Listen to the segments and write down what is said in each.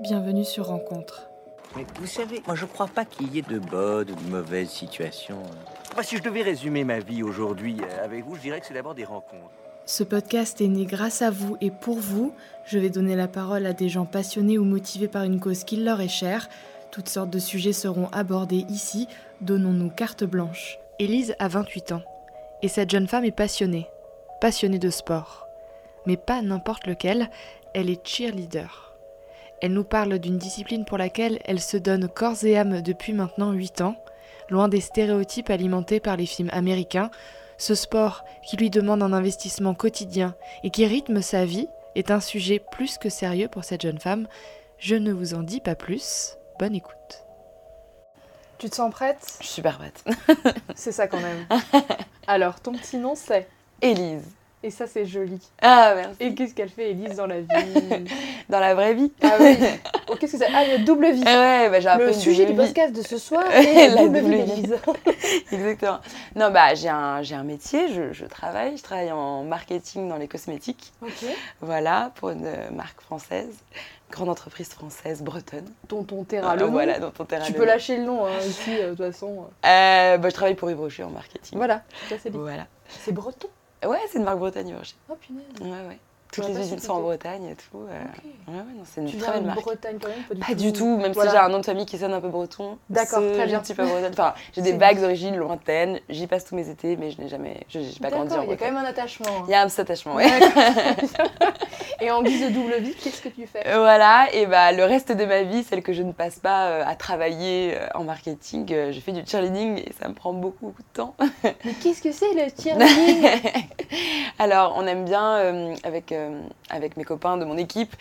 Bienvenue sur Rencontre. Mais vous savez, moi je crois pas qu'il y ait de bonnes ou de mauvaises situations. Enfin, si je devais résumer ma vie aujourd'hui euh, avec vous, je dirais que c'est d'abord des rencontres. Ce podcast est né grâce à vous et pour vous. Je vais donner la parole à des gens passionnés ou motivés par une cause qui leur est chère. Toutes sortes de sujets seront abordés ici. Donnons-nous carte blanche. Élise a 28 ans. Et cette jeune femme est passionnée. Passionnée de sport. Mais pas n'importe lequel, elle est cheerleader. Elle nous parle d'une discipline pour laquelle elle se donne corps et âme depuis maintenant 8 ans, loin des stéréotypes alimentés par les films américains. Ce sport, qui lui demande un investissement quotidien et qui rythme sa vie, est un sujet plus que sérieux pour cette jeune femme. Je ne vous en dis pas plus. Bonne écoute. Tu te sens prête? Je suis super prête. C'est ça qu'on aime. Alors, ton petit nom c'est? Élise. Et ça c'est joli. Ah, merci. Et qu'est-ce qu'elle fait Élise dans la vie Dans la vraie vie. Ah oui. Oh, qu'est-ce que c'est? Ah, il y a double vie. Ouais, bah, j'ai un peu Le sujet du podcast de ce soir La double double vie. Exactement. Non, bah, j'ai un, j'ai un métier, je, je travaille. Je travaille en marketing dans les cosmétiques. Ok. Voilà, pour une euh, marque française, grande entreprise française bretonne. Tonton Terra, le Euh, nom. voilà, dont on terrain Tu le peux nom. lâcher le nom hein, ici, euh, de toute façon. Euh, bah, je travaille pour Yves Rocher en marketing. Voilà, c'est. Voilà. C'est breton? Ouais, c'est une marque Bretagne, Rocher. Oh punaise. Ouais, ouais. Toutes J'aurais les usines sont en. Bretagne et tout. euh. Ouais, ouais, non, c'est une Tu très belle marque. Bretagne quand même Pas du Pas tout. du tout, même Voilà. si j'ai un nom de famille qui sonne un peu breton. D'accord, très bien. Un petit peu breton. Enfin, j'ai des vagues d'origine lointaines. J'y passe tous mes étés, mais je n'ai jamais, je n'ai pas grandi en D'accord, il y a quand Bretagne. même un attachement. hein. Il y a un petit attachement, ouais. D'accord. Et en guise de double vie, qu'est-ce que tu fais? Voilà, et bah le reste de ma vie, celle que je ne passe pas euh, à travailler euh, en marketing, euh, je fais du cheerleading et ça me prend beaucoup, beaucoup de temps. Mais qu'est-ce que c'est le cheerleading? Alors, on aime bien euh, avec, euh, avec mes copains de mon équipe.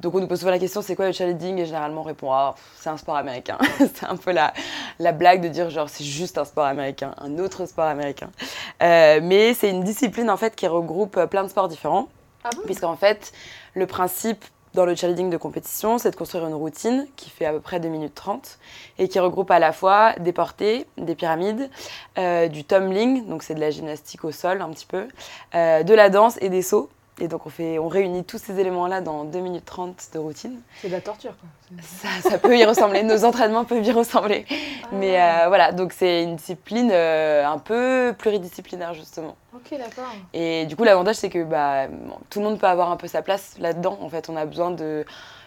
Donc, on nous pose souvent la question c'est quoi le cheerleading Et généralement, on répond ah, c'est un sport américain. c'est un peu la, la blague de dire genre c'est juste un sport américain, un autre sport américain. Euh, mais c'est une discipline en fait qui regroupe euh, plein de sports différents. Ah bon? Puisqu'en fait, le principe dans le cheerleading de compétition, c'est de construire une routine qui fait à peu près 2 minutes 30 et qui regroupe à la fois des portées, des pyramides, euh, du tumbling, donc c'est de la gymnastique au sol un petit peu, euh, de la danse et des sauts. Et donc on, fait, on réunit tous ces éléments-là dans 2 minutes 30 de routine. C'est de la torture quoi. Ça, ça peut y ressembler, nos entraînements peuvent y ressembler. Mais Ah. euh, voilà, donc c'est une discipline euh, un peu pluridisciplinaire justement. Ok, d'accord. Et du coup, l'avantage, c'est que bah, bon, tout le monde peut avoir un peu sa place là-dedans. En fait, on a besoin de,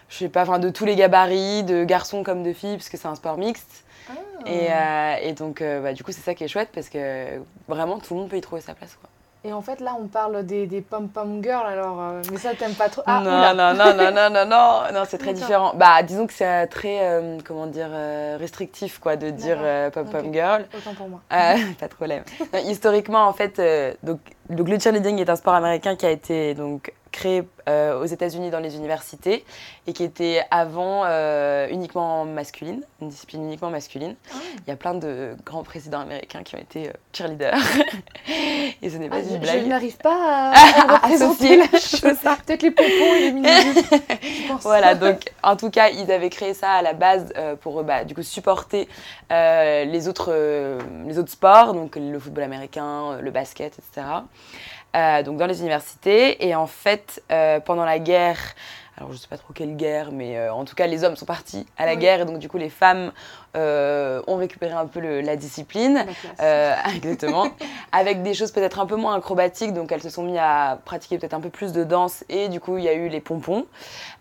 je sais pas, enfin, de tous les gabarits, de garçons comme de filles, parce que c'est un sport mixte. Ah. Et, euh, et donc, bah, du coup, c'est ça qui est chouette, parce que vraiment, tout le monde peut y trouver sa place. Quoi. Et en fait, là, on parle des, des pom-pom girls, alors. euh, mais ça, t'aimes pas trop. Ah, non, oula. non, non, non, non, non, non, non, c'est très différent. Bah, disons que c'est très, euh, comment dire, euh, restrictif, quoi, de dire euh, pom-pom girl. Autant pour moi. Euh, pas de problème. Non, historiquement, en fait, euh, donc, donc le cheerleading est un sport américain qui a été donc créé euh, aux États-Unis dans les universités et qui était avant euh, uniquement masculine, une discipline uniquement masculine. Ah. Il y a plein de grands présidents américains qui ont été euh, cheerleaders et ce n'est pas Ah, une je- je blague. n'arrive pas à, à associer la chose. Peut-être les pompons et les pense. Voilà, donc en tout cas, ils avaient créé ça à la base pour bah, du coup supporter les, autres, les autres sports, donc le football américain, le basket, etc. Euh, donc dans les universités. Et en fait, euh, pendant la guerre, alors je sais pas trop quelle guerre, mais euh, en tout cas, les hommes sont partis à la Oui. guerre et donc du coup, les femmes euh, ont récupéré un peu le- la discipline. Euh, exactement. Avec des choses peut-être un peu moins acrobatiques, donc elles se sont mis à pratiquer peut-être un peu plus de danse et du coup il y a eu les pompons.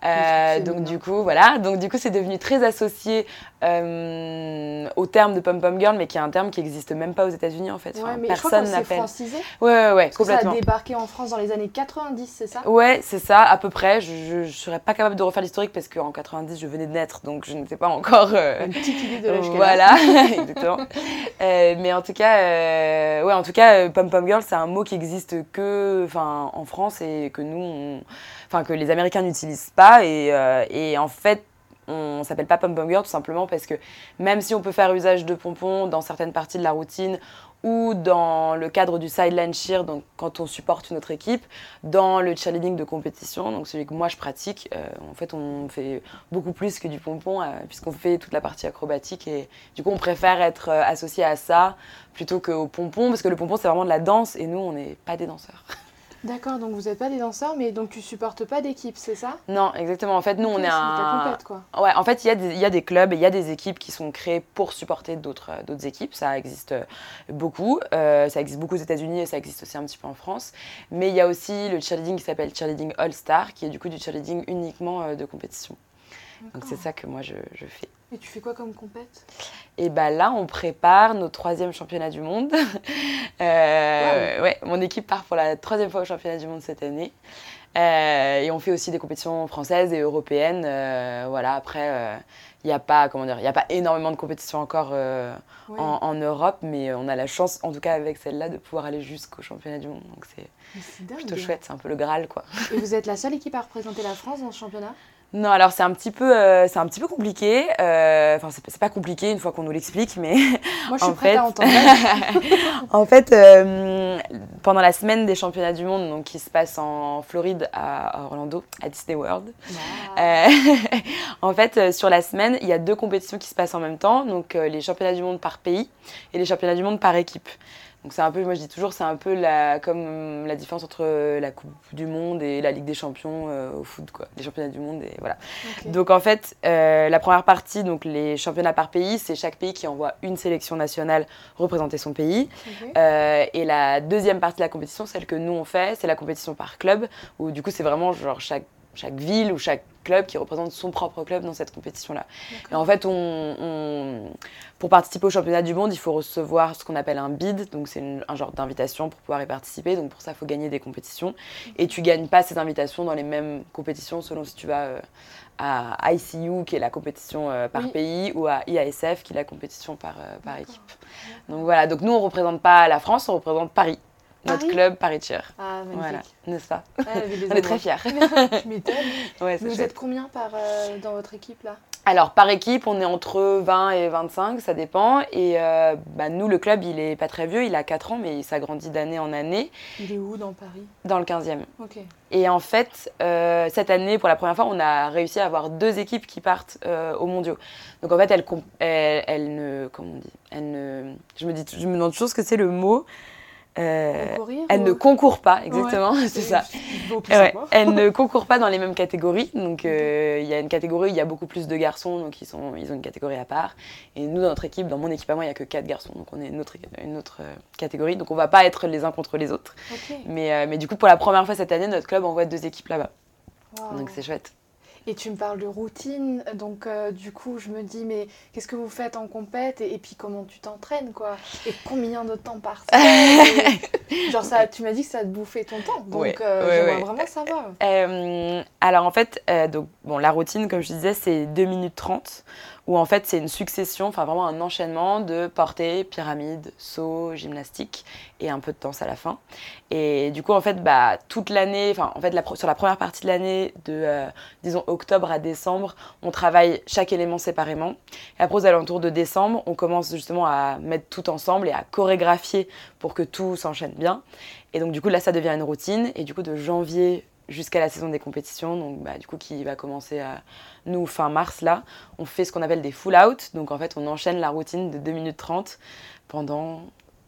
Euh, donc du coup voilà, donc du coup c'est devenu très associé euh, au terme de pom pom girl, mais qui est un terme qui existe même pas aux États-Unis en fait. Ouais, Enfin, mais personne n'appelle. francisé. Ouais ouais ouais, Parce que ça a complètement. débarqué en France dans les années 90, c'est ça? Ouais, c'est ça, à peu près. Je, je serais pas capable de refaire l'historique parce qu'en 90, je venais de naître, donc je n'étais pas encore. Une petite idée de l'âge qu'elle a. voilà, exactement. Euh, mais en tout cas, euh, ouais, en tout cas, pom pom girl, c'est un mot qui existe que, enfin, en France et que nous, enfin, que les Américains n'utilisent pas. Et, euh, et en fait, on s'appelle pas pom pom girl tout simplement parce que même si on peut faire usage de pompons dans certaines parties de la routine ou dans le cadre du sideline cheer, donc quand on supporte une autre équipe, dans le cheerleading de compétition, donc celui que moi je pratique, euh, en fait on fait beaucoup plus que du pompon euh, puisqu'on fait toute la partie acrobatique et du coup on préfère être euh, associé à ça plutôt qu'au pompon parce que le pompon c'est vraiment de la danse et nous on n'est pas des danseurs. D'accord, donc vous n'êtes pas des danseurs, mais donc tu supportes pas d'équipe, c'est ça? Non, exactement. En fait, nous, on est un. Quoi. Ouais, en fait, il y, y, a des clubs et il y a des équipes qui sont créées pour supporter d'autres équipes. Ça existe beaucoup. ça existe beaucoup aux États-Unis et ça existe aussi un petit peu en France. Mais il y a aussi le cheerleading qui s'appelle Cheerleading All Star, qui est du coup du cheerleading uniquement de compétition. Donc c'est ça que moi je, je, fais. Et tu fais quoi comme compète? Et bah là, on prépare nos troisième championnats du monde. euh, ouais, mon équipe part pour la troisième fois au championnat du monde cette année. Euh, et on fait aussi des compétitions françaises et européennes. Euh, voilà, après, il n'y a pas, comment dire, il a pas énormément de compétitions encore en, en, Europe, mais on a la chance, en tout cas avec celle-là, de pouvoir aller jusqu'au championnat du monde. Donc c'est plutôt chouette, c'est un peu le Graal, quoi. Et vous êtes la seule équipe à représenter la France dans ce championnat? Non, alors c'est un petit peu, euh, c'est un petit peu compliqué. Euh, enfin, c'est pas compliqué une fois qu'on nous l'explique, mais moi je suis prête fait, à entendre. en fait, euh, pendant la semaine des championnats du monde, donc qui se passe en Floride à Orlando, à Disney World. en fait, sur la semaine, il y a deux compétitions qui se passent en même temps, donc les championnats du monde par pays et les championnats du monde par équipe. Donc c'est un peu, moi je dis toujours, c'est un peu la, comme la différence entre la Coupe du Monde et la Ligue des Champions euh, au foot, quoi. Les championnats du monde et voilà. Donc en fait, euh, la première partie, donc les championnats par pays, c'est chaque pays qui envoie une sélection nationale représenter son pays. Euh, et la deuxième partie de la compétition, celle que nous on fait, c'est la compétition par club, où du coup c'est vraiment genre chaque chaque ville ou chaque club qui représente son propre club dans cette compétition-là. Et en fait, on, pour participer au championnat du monde, il faut recevoir ce qu'on appelle un bid, donc c'est un genre d'invitation pour pouvoir y participer. Donc pour ça, il faut gagner des compétitions. Et tu gagnes pas ces invitations dans les mêmes compétitions selon si tu vas euh, à ICU, qui est la compétition euh, par pays, ou à IASF, qui est la compétition par, euh, par équipe. Donc voilà, donc nous, on représente pas la France, on représente Paris notre club Paris Cheer. Ah, magnifique. Voilà, n'est-ce pas On est très fiers. tu m'étonnes. Ouais, vous êtes combien par, euh, dans votre équipe là? Alors, par équipe, on est entre 20 et 25, ça dépend. Et euh, bah, nous, le club, il est pas très vieux, il a 4 ans, mais il s'agrandit d'année en année. Il est où dans Paris? Dans le 15e. Ok. Et en fait, euh, cette année, pour la première fois, on a réussi à avoir deux équipes qui partent aux mondiaux. Donc en fait, elles, elles, ne. Comment on dit? Elles ne, je, me dis, je me demande toujours ce que c'est le mot. Euh, elle ne concourt pas, exactement, c'est ça. Elle ne concourt pas dans les mêmes catégories. Donc, euh, il y a une catégorie où il y a beaucoup plus de garçons, donc ils, sont, ils ont une catégorie à part. Et nous, dans notre équipe, dans mon équipe à moi, il n'y a que 4 garçons, donc on est une autre, une autre euh, catégorie. Donc, on va pas être les uns contre les autres. Mais, mais du coup, pour la première fois cette année, notre club envoie deux équipes là-bas. Donc, c'est chouette. Et tu me parles de routine, donc euh, du coup je me dis mais qu'est-ce que vous faites en compète et, puis comment tu t'entraînes quoi? Et combien de temps par semaine Genre ça, tu m'as dit que ça te bouffait ton temps, donc euh, j'aimerais vraiment savoir. Euh, alors en fait, donc, bon, la routine comme je disais c'est 2 minutes 30 où en fait c'est une succession, enfin vraiment un enchaînement de portée, pyramide, saut, gymnastique et un peu de danse à la fin. Et du coup en fait bah, toute l'année, enfin en fait sur la première partie de l'année de euh, disons octobre à décembre, on travaille chaque élément séparément. Et après aux alentours de décembre, on commence justement à mettre tout ensemble et à chorégraphier pour que tout s'enchaîne bien. Et donc du coup là ça devient une routine et du coup de janvier jusqu'à la saison des compétitions, donc bah, du coup qui va commencer à nous fin mars là, on fait ce qu'on appelle des full out, donc en fait on enchaîne la routine de 2 minutes 30 pendant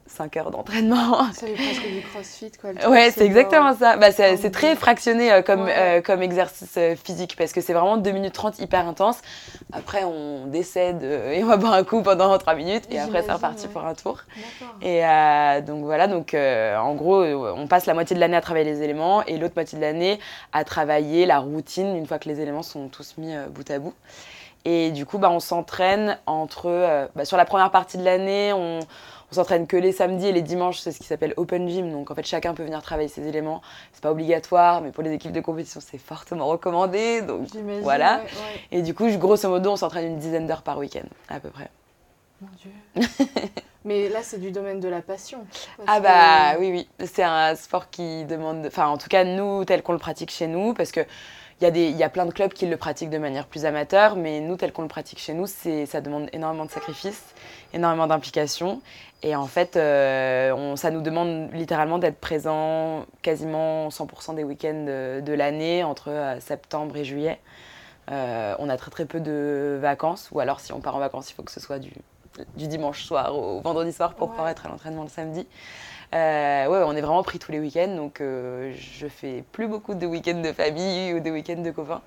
5 heures d'entraînement. C'est presque du crossfit quoi. Ouais, c'est exactement ça. Bah, c'est très fractionné euh, comme, euh, comme exercice euh, physique parce que c'est vraiment 2 minutes 30 hyper intense. Après, on décède et on va boire un coup pendant 3 minutes et après, c'est reparti pour un tour. Et donc voilà, donc en gros, on passe la moitié de l'année à travailler les éléments et l'autre moitié de l'année à travailler la routine une fois que les éléments sont tous mis bout à bout. Et du coup, bah, on s'entraîne entre. Bah, sur la première partie de l'année, on on s'entraîne que les samedis et les dimanches, c'est ce qui s'appelle open gym. Donc en fait, chacun peut venir travailler ses éléments. C'est pas obligatoire, mais pour les équipes de compétition, c'est fortement recommandé. Donc voilà. Et du coup, grosso modo, on s'entraîne une dizaine d'heures par week-end, à peu près. Mon Dieu. mais là, c'est du domaine de la passion. Ah bah oui, oui. C'est un sport qui demande... Enfin, en tout cas, nous, tel qu'on le pratique chez nous, parce que il y, a des, il y a plein de clubs qui le pratiquent de manière plus amateur, mais nous, tel qu'on le pratique chez nous, ça demande énormément de sacrifices, énormément d'implication. Et en fait, euh, on, ça nous demande littéralement d'être présent quasiment 100% des week-ends de, l'année, entre euh, septembre et juillet. Euh, on a très très peu de vacances, ou alors si on part en vacances, il faut que ce soit du du dimanche soir au vendredi soir pour pouvoir être à l'entraînement le samedi. Euh, ouais, on est vraiment pris tous les week-ends, donc euh, je fais plus beaucoup de week-ends de famille ou de week-ends de copains.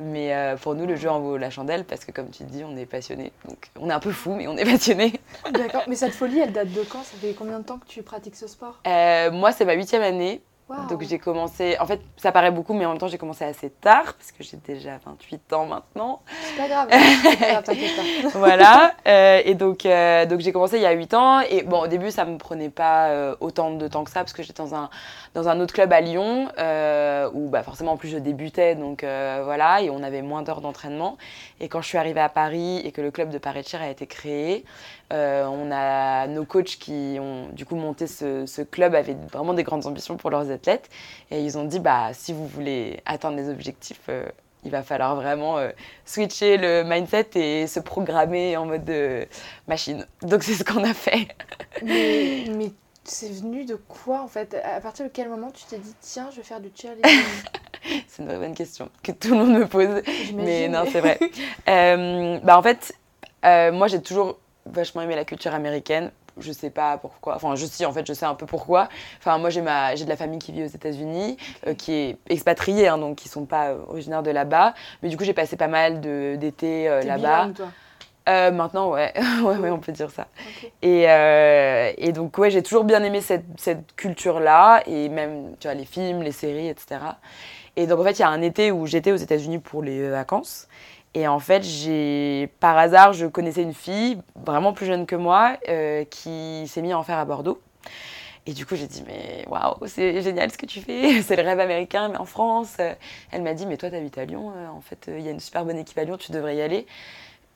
Mais euh, pour nous, le jeu en vaut la chandelle parce que, comme tu dis, on est passionné. Donc, on est un peu fou, mais on est passionné. D'accord. Mais cette folie, elle date de quand? Ça fait combien de temps que tu pratiques ce sport? Moi, c'est ma huitième année. Donc j'ai commencé, en fait ça paraît beaucoup mais en même temps j'ai commencé assez tard parce que j'ai déjà 28 ans maintenant. C'est pas grave, pas pas. voilà, euh, et donc, euh, donc j'ai commencé il y a 8 ans et bon au début ça me prenait pas euh, autant de temps que ça parce que j'étais dans un, dans un autre club à Lyon où bah, forcément en plus je débutais donc voilà et on avait moins d'heures d'entraînement et quand je suis arrivée à Paris et que le club de paris a été créé, on a nos coachs qui ont du coup monté ce, ce club avaient vraiment des grandes ambitions pour leurs athlètes. Et ils ont dit, bah, si vous voulez atteindre les objectifs, euh, il va falloir vraiment euh, switcher le mindset et se programmer en mode euh, machine. Donc c'est ce qu'on a fait. mais, mais c'est venu de quoi en fait? À partir de quel moment tu t'es dit, tiens, je vais faire du cheerleading? C'est une vraie bonne question que tout le monde me pose. Mais non, c'est vrai. bah, en fait, moi j'ai toujours vachement aimé la culture américaine je sais pas pourquoi. Enfin, je sais, en fait, je sais un peu pourquoi. Enfin, moi, j'ai ma, j'ai de la famille qui vit aux États-Unis, euh, qui est expatriée, hein, donc qui sont pas euh, originaires de là-bas. Mais du coup, j'ai passé pas mal d'été euh, là-bas. toi? Euh, maintenant, ouais. ouais, ouais, on peut dire ça. Et, et, donc, ouais, j'ai toujours bien aimé cette, cette, culture-là, et même, tu vois, les films, les séries, etc. Et donc, en fait, il y a un été où j'étais aux États-Unis pour les vacances. Et en fait, j'ai par hasard, je connaissais une fille vraiment plus jeune que moi euh, qui s'est mise à en faire à Bordeaux. Et du coup, j'ai dit, mais waouh, c'est génial ce que tu fais, c'est le rêve américain, mais en France. Elle m'a dit, mais toi, tu habites à Lyon, euh, en fait, il y a une super bonne équipe à Lyon, tu devrais y aller.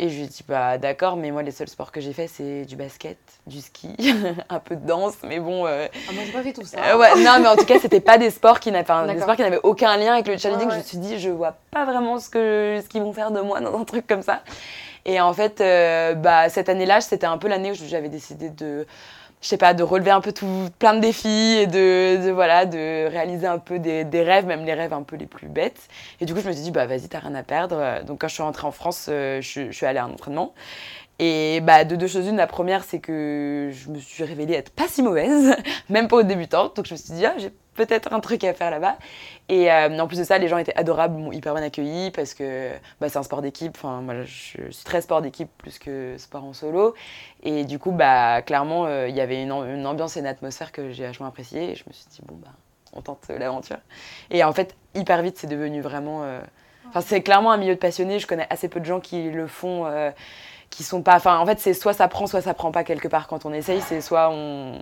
Et je lui ai dit, bah d'accord, mais moi, les seuls sports que j'ai fait, c'est du basket, du ski, un peu de danse, mais bon. Euh... Ah, moi, j'ai pas fait tout ça. Euh, ouais, non, mais en tout cas, c'était pas des sports qui n'avaient aucun lien avec le challenging. Je me suis dit, je vois pas vraiment ce qu'ils ce qu'ils vont faire de moi dans un truc comme ça. Et en fait, euh, bah, cette année-là, c'était un peu l'année où j'avais décidé de je sais pas, de relever un peu tout, plein de défis et de, de voilà, de réaliser un peu des, des, rêves, même les rêves un peu les plus bêtes. Et du coup, je me suis dit, bah vas-y, t'as rien à perdre. Donc quand je suis rentrée en France, euh, je, je suis allée à un entraînement. Et bah, de deux choses une, la première, c'est que je me suis révélée être pas si mauvaise, même pas aux débutante. Donc je me suis dit, ah, j'ai peut-être un truc à faire là-bas. Et euh, en plus de ça, les gens étaient adorables, m'ont hyper bien accueilli parce que bah, c'est un sport d'équipe. Enfin, moi, je suis très sport d'équipe plus que sport en solo. Et du coup, bah, clairement, euh, il y avait une, une, ambiance et une atmosphère que j'ai vachement appréciée. Et je me suis dit, bon, bah, on tente l'aventure. Et en fait, hyper vite, c'est devenu vraiment. Euh... Enfin, c'est clairement un milieu de passionnés. Je connais assez peu de gens qui le font. Qui sont pas. Enfin, en fait, c'est soit ça prend, soit ça prend pas quelque part quand on essaye. C'est soit on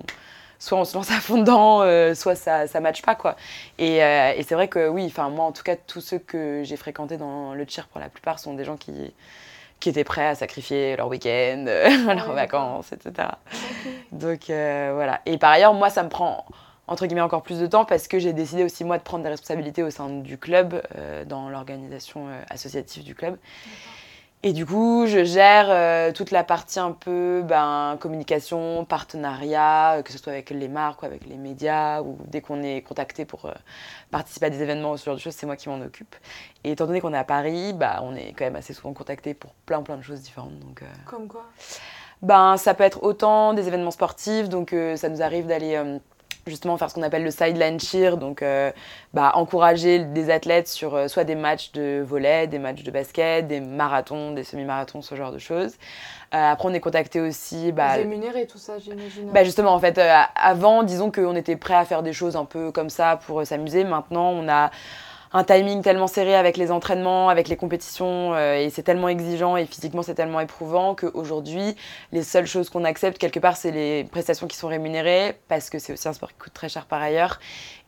soit on se lance à fond dedans, euh, soit ça ne matche pas. Quoi. Et, euh, et c'est vrai que oui, enfin, moi en tout cas, tous ceux que j'ai fréquentés dans le cheer pour la plupart sont des gens qui, qui étaient prêts à sacrifier leur week-end, leurs vacances, etc. Donc euh, voilà. Et par ailleurs, moi, ça me prend entre guillemets encore plus de temps parce que j'ai décidé aussi moi de prendre des responsabilités au sein du club, dans l'organisation associative du club. Et du coup, je gère euh, toute la partie un peu ben, communication, partenariat, euh, que ce soit avec les marques ou avec les médias, ou dès qu'on est contacté pour euh, participer à des événements ou ce genre de choses, c'est moi qui m'en occupe. Et étant donné qu'on est à Paris, bah, on est quand même assez souvent contacté pour plein plein de choses différentes. Donc, Comme quoi? Ben, Ça peut être autant des événements sportifs, donc ça nous arrive d'aller justement faire ce qu'on appelle le sideline cheer, donc euh, bah, encourager des athlètes sur euh, soit des matchs de volley, des matchs de basket, des marathons, des semi-marathons, ce genre de choses. Euh, après, on est contacté aussi. Bah, Rémunéré, tout ça, j'imagine. Bah, justement, en fait, avant, disons qu'on était prêt à faire des choses un peu comme ça pour s'amuser. Maintenant, on a un timing tellement serré avec les entraînements, avec les compétitions, euh, et c'est tellement exigeant et physiquement c'est tellement éprouvant qu'aujourd'hui, les seules choses qu'on accepte quelque part, c'est les prestations qui sont rémunérées, parce que c'est aussi un sport qui coûte très cher par ailleurs,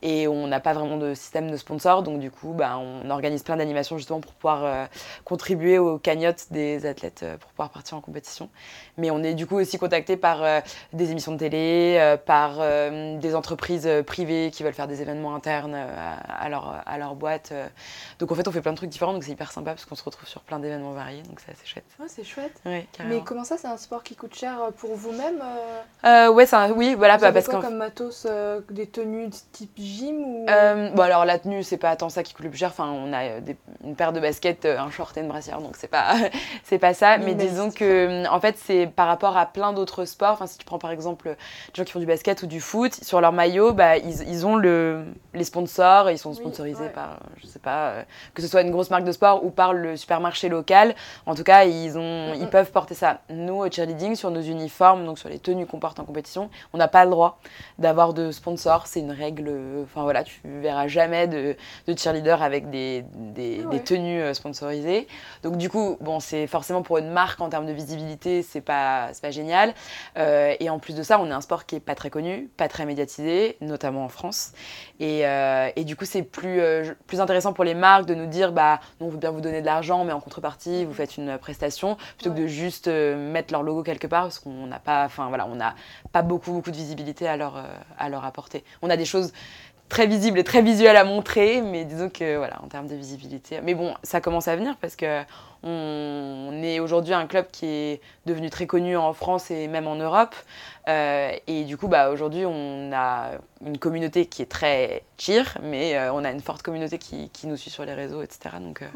et on n'a pas vraiment de système de sponsor, donc du coup, bah, on organise plein d'animations justement pour pouvoir euh, contribuer aux cagnottes des athlètes euh, pour pouvoir partir en compétition. Mais on est du coup aussi contacté par des émissions de télé, par des entreprises privées qui veulent faire des événements internes à, leur, à leur boîte droite. Donc en fait, on fait plein de trucs différents, donc c'est hyper sympa parce qu'on se retrouve sur plein d'événements variés, donc c'est assez chouette. Ouais, c'est chouette. Ouais, Mais comment ça, c'est un sport qui coûte cher pour vous-même Ouais, c'est un... oui, voilà, vous bah, parce quoi comme matos, des tenues type gym ou... bon alors la tenue, c'est pas tant ça qui coûte le plus cher. Enfin, on a une paire de baskets, un short et une brassière, donc c'est pas c'est pas ça. Mais disons que en fait, c'est par rapport à plein d'autres sports. Enfin, si tu prends par exemple des gens qui font du basket ou du foot, sur leur maillot, bah, ils, ils ont le, les sponsors, ils sont sponsorisés par, je sais pas, euh, que ce soit une grosse marque de sport ou par le supermarché local. En tout cas, ils, ont, ils peuvent porter ça. Nous, au cheerleading, sur nos uniformes, donc sur les tenues qu'on porte en compétition, on n'a pas le droit d'avoir de sponsors. C'est une règle. Enfin voilà, tu verras jamais de, de cheerleader avec des, des, des tenues euh, sponsorisées. Donc du coup, bon, c'est forcément pour une marque en termes de visibilité, c'est pas, pas génial. Euh, et en plus de ça, on est un sport qui est pas très connu, pas très médiatisé, notamment en France. Et, euh, et du coup, c'est plus, euh, plus intéressant pour les marques de nous dire, bah, on veut bien vous donner de l'argent, mais en contrepartie, vous faites une prestation, plutôt que de juste mettre leur logo quelque part, parce qu'on n'a pas, enfin voilà, on n'a pas beaucoup, beaucoup de visibilité à leur, à leur apporter. On a des choses très visible et très visuel à montrer, mais disons que voilà, en termes de visibilité. Mais bon, ça commence à venir parce que on est aujourd'hui un club qui est devenu très connu en France et même en Europe. Euh, et du coup, bah, aujourd'hui, on a une communauté qui est très cheer, mais euh, on a une forte communauté qui, qui, nous suit sur les réseaux, etc. Donc, euh,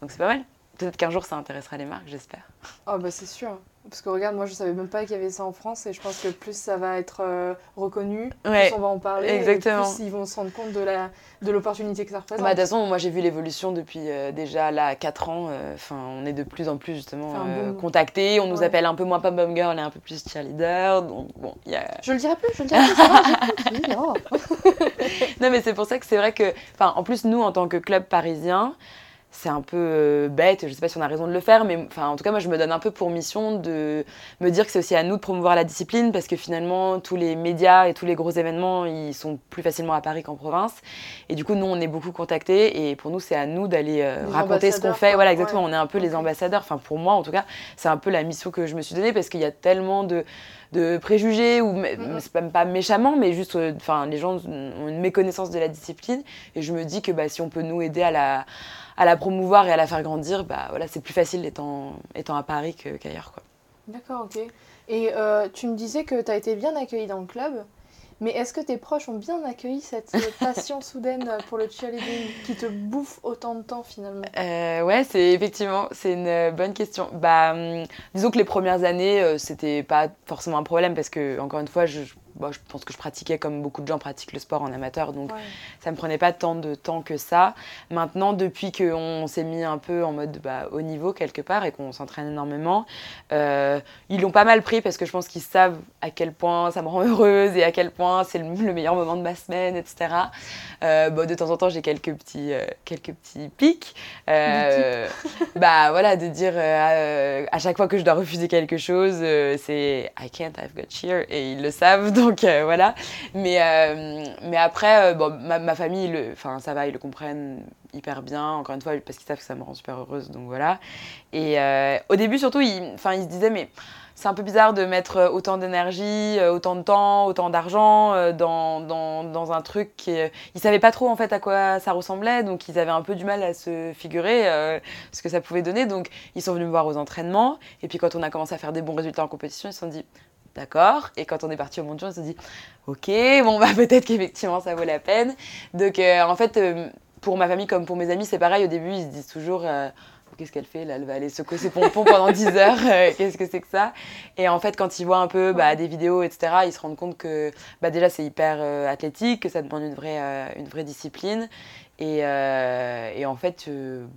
donc c'est pas mal. Peut-être qu'un jour ça intéressera les marques, j'espère. Oh bah c'est sûr. Parce que regarde, moi je savais même pas qu'il y avait ça en France et je pense que plus ça va être euh, reconnu, plus on va en parler, exactement. Et plus ils vont se rendre compte de la de l'opportunité que ça représente. Bah, de toute façon, moi j'ai vu l'évolution depuis euh, déjà là 4 ans. Euh, on est de plus en plus justement contactés. On nous appelle un peu moins pom pom girl et un peu plus cheerleader. Donc bon, il y a. Je le dirai plus, je le dirai plus. non. non mais c'est pour ça que c'est vrai que, enfin, en plus nous en tant que club parisien c'est un peu euh, bête, je sais pas si on a raison de le faire, mais enfin, en tout cas, moi, je me donne un peu pour mission de me dire que c'est aussi à nous de promouvoir la discipline parce que finalement, tous les médias et tous les gros événements, ils sont plus facilement à Paris qu'en province. Et du coup, nous, on est beaucoup contactés et pour nous, c'est à nous d'aller euh, raconter ce qu'on fait. Voilà, exactement, on est un peu les ambassadeurs. Enfin, pour moi, en tout cas, c'est un peu la mission que je me suis donnée parce qu'il y a tellement de de préjugés ou c'est même pas méchamment mais juste euh, enfin les gens ont une méconnaissance de la discipline et je me dis que bah, si on peut nous aider à la à la promouvoir et à la faire grandir, bah, voilà, c'est plus facile étant, étant à Paris qu'ailleurs. quoi. D'accord, ok. Et euh, tu me disais que tu as été bien accueillie dans le club, mais est-ce que tes proches ont bien accueilli cette passion soudaine pour le cheerleading qui te bouffe autant de temps finalement? Euh, Ouais, c'est effectivement, c'est une bonne question. Bah, hum, disons que les premières années, euh, c'était pas forcément un problème parce que, encore une fois, je je pense que je pratiquais comme beaucoup de gens pratiquent le sport en amateur, donc ça me prenait pas tant de temps que ça. Maintenant, depuis qu'on s'est mis un peu en mode bah, haut niveau quelque part et qu'on s'entraîne énormément, euh, ils l'ont pas mal pris parce que je pense qu'ils savent à quel point ça me rend heureuse et à quel point c'est le, meilleur moment de ma semaine, etc. Euh, de temps en temps, j'ai quelques petits, euh, quelques petits pics. bah voilà, de dire à chaque fois que je dois refuser quelque chose, c'est I can't, I've got cheer et ils le savent. Donc donc euh, voilà. Mais, euh, mais après, euh, bon, ma, famille, enfin ça va, ils le comprennent hyper bien, encore une fois, parce qu'ils savent que ça me rend super heureuse, donc voilà. Et au début, surtout, ils, ils se disaient, mais c'est un peu bizarre de mettre autant d'énergie, autant de temps, autant d'argent dans, dans, dans, un truc qui... Ils savaient pas trop en fait à quoi ça ressemblait, donc ils avaient un peu du mal à se figurer ce que ça pouvait donner. Donc ils sont venus me voir aux entraînements, et puis quand on a commencé à faire des bons résultats en compétition, ils se sont dit, D'accord Et quand on est parti au mondial, on s'est dit, ok, bon, bah peut-être qu'effectivement ça vaut la peine. Donc euh, en fait, euh, pour ma famille comme pour mes amis, c'est pareil. Au début, ils se disent toujours, euh, qu'est-ce qu'elle fait là? Elle va aller secouer ses pompons pendant 10 heures, qu'est-ce que c'est que ça? Et en fait, quand ils voient un peu bah, des vidéos, etc., ils se rendent compte que bah, déjà c'est hyper athlétique, que ça demande une vraie, une vraie discipline. Et, et en fait,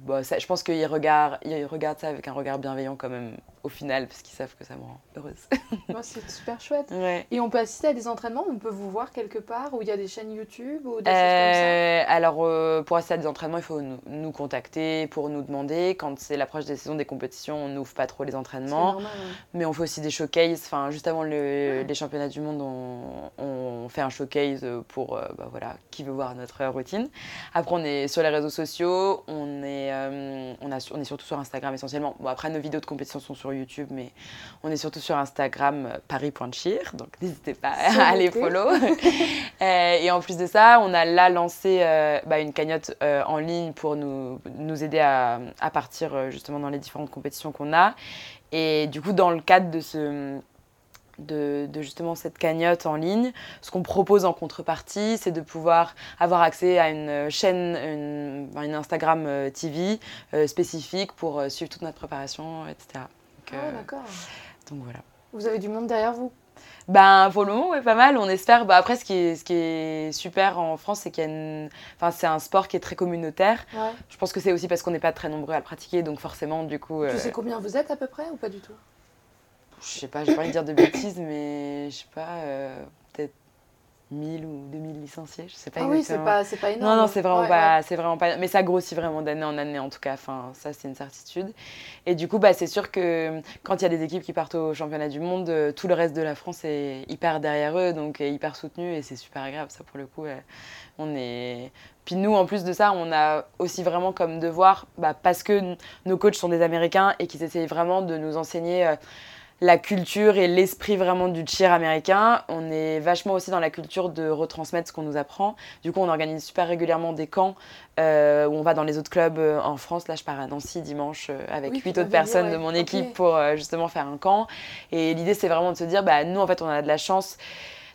bah, ça, je pense qu'ils regardent, ils regardent ça avec un regard bienveillant quand même au final, parce qu'ils savent que ça me rend heureuse. c'est super chouette. Et on peut assister à des entraînements, on peut vous voir quelque part, où il y a des chaînes YouTube ou des choses comme ça euh, Alors, euh, pour assister à des entraînements, il faut nous, contacter pour nous demander. Quand c'est l'approche des saisons des compétitions, on n'ouvre pas trop les entraînements. Normal, Mais on fait aussi des showcases. Enfin, juste avant le, les championnats du monde, on, on, fait un showcase pour, euh, bah, voilà, qui veut voir notre routine. Après, après, on est sur les réseaux sociaux, on est, on, a, on est surtout sur Instagram essentiellement. Bon, après, nos vidéos de compétition sont sur YouTube, mais on est surtout sur Instagram paris.cheer, donc n'hésitez pas à aller follow. et en plus de ça, on a là lancé bah, une cagnotte en ligne pour nous, nous aider à, à partir justement dans les différentes compétitions qu'on a. Et du coup, dans le cadre de ce de, justement cette cagnotte en ligne. Ce qu'on propose en contrepartie, c'est de pouvoir avoir accès à une chaîne, une, Instagram euh, TV euh, spécifique pour euh, suivre toute notre préparation, etc. Donc, ah d'accord. Donc voilà. Vous avez du monde derrière vous? Ben, pour le moment, ouais, pas mal. On espère. Bah, après, ce qui, est, ce qui est super en France, c'est qu'il y a une... enfin, c'est un sport qui est très communautaire. Je pense que c'est aussi parce qu'on n'est pas très nombreux à le pratiquer, donc forcément, du coup. Tu sais combien vous êtes à peu près ou pas du tout? je sais pas, j'ai pas envie de dire de bêtises, mais je sais pas, euh, 1000 ou 2000 licenciés, je sais pas ah oui, c'est pas, pas énorme. Non, non, c'est vraiment, pas, c'est vraiment pas... Mais ça grossit vraiment d'année en année, en tout cas, enfin, ça c'est une certitude. Et du coup, bah, c'est sûr que quand il y a des équipes qui partent au championnat du monde, euh, tout le reste de la France est hyper derrière eux, donc est hyper soutenu, et c'est super agréable, ça pour le coup. on est... Puis nous, en plus de ça, on a aussi vraiment comme devoir, bah, parce que nos coachs sont des Américains et qu'ils essayent vraiment de nous enseigner... Euh, la culture et l'esprit vraiment du cheer américain. On est vachement aussi dans la culture de retransmettre ce qu'on nous apprend. Du coup, on organise super régulièrement des camps euh, où on va dans les autres clubs euh, en France. Là, je pars à Nancy dimanche euh, avec huit autres personnes de mon équipe pour justement faire un camp. Et l'idée, c'est vraiment de se dire, bah, nous, en fait, on a de la chance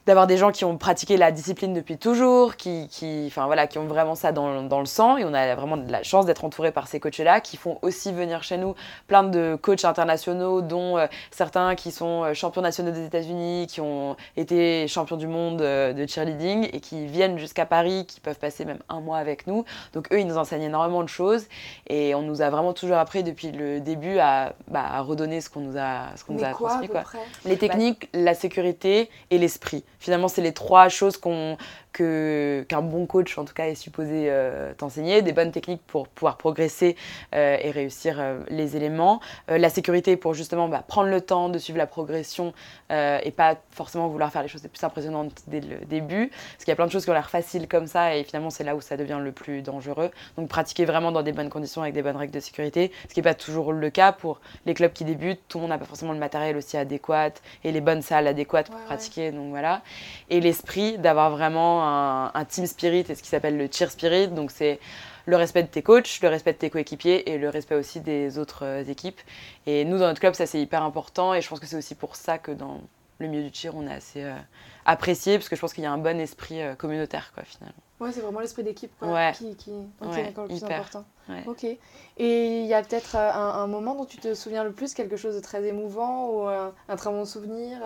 d'avoir des gens qui ont pratiqué la discipline depuis toujours, qui, qui, enfin, voilà, qui ont vraiment ça dans, dans, le sang. Et on a vraiment de la chance d'être entouré par ces coachs-là qui font aussi venir chez nous plein de coachs internationaux, dont euh, certains qui sont euh, champions nationaux des États-Unis, qui ont été champions du monde euh, de cheerleading et qui viennent jusqu'à Paris, qui peuvent passer même un mois avec nous. Donc eux, ils nous enseignent énormément de choses et on nous a vraiment toujours appris depuis le début à, bah, à redonner ce qu'on nous a, ce qu'on nous a transmis. Quoi. Les techniques, la sécurité et l'esprit. Finalement, c'est les trois choses qu'on qu'un bon coach, en tout cas, est supposé euh, t'enseigner, des bonnes techniques pour pouvoir progresser euh, et réussir euh, les éléments, la sécurité pour justement bah, prendre le temps de suivre la progression et pas forcément vouloir faire les choses les plus impressionnantes dès le début, parce qu'il y a plein de choses qui ont l'air faciles comme ça et finalement c'est là où ça devient le plus dangereux. Donc pratiquer vraiment dans des bonnes conditions avec des bonnes règles de sécurité, ce qui n'est pas toujours le cas pour les clubs qui débutent, tout le monde n'a pas forcément le matériel aussi adéquat et les bonnes salles adéquates pour pratiquer, donc voilà. Et l'esprit d'avoir vraiment un, team spirit et ce qui s'appelle le cheer spirit. Donc c'est le respect de tes coachs, le respect de tes coéquipiers et le respect aussi des autres euh, équipes. Et nous, dans notre club, ça c'est hyper important et je pense que c'est aussi pour ça que dans le milieu du cheer, on est assez euh, apprécié parce que je pense qu'il y a un bon esprit euh, communautaire, quoi, finalement. Ouais, c'est vraiment l'esprit d'équipe qui, qui... Okay, le plus important. Ok. Et il y a peut-être un, moment dont tu te souviens le plus, quelque chose de très émouvant ou un, très bon souvenir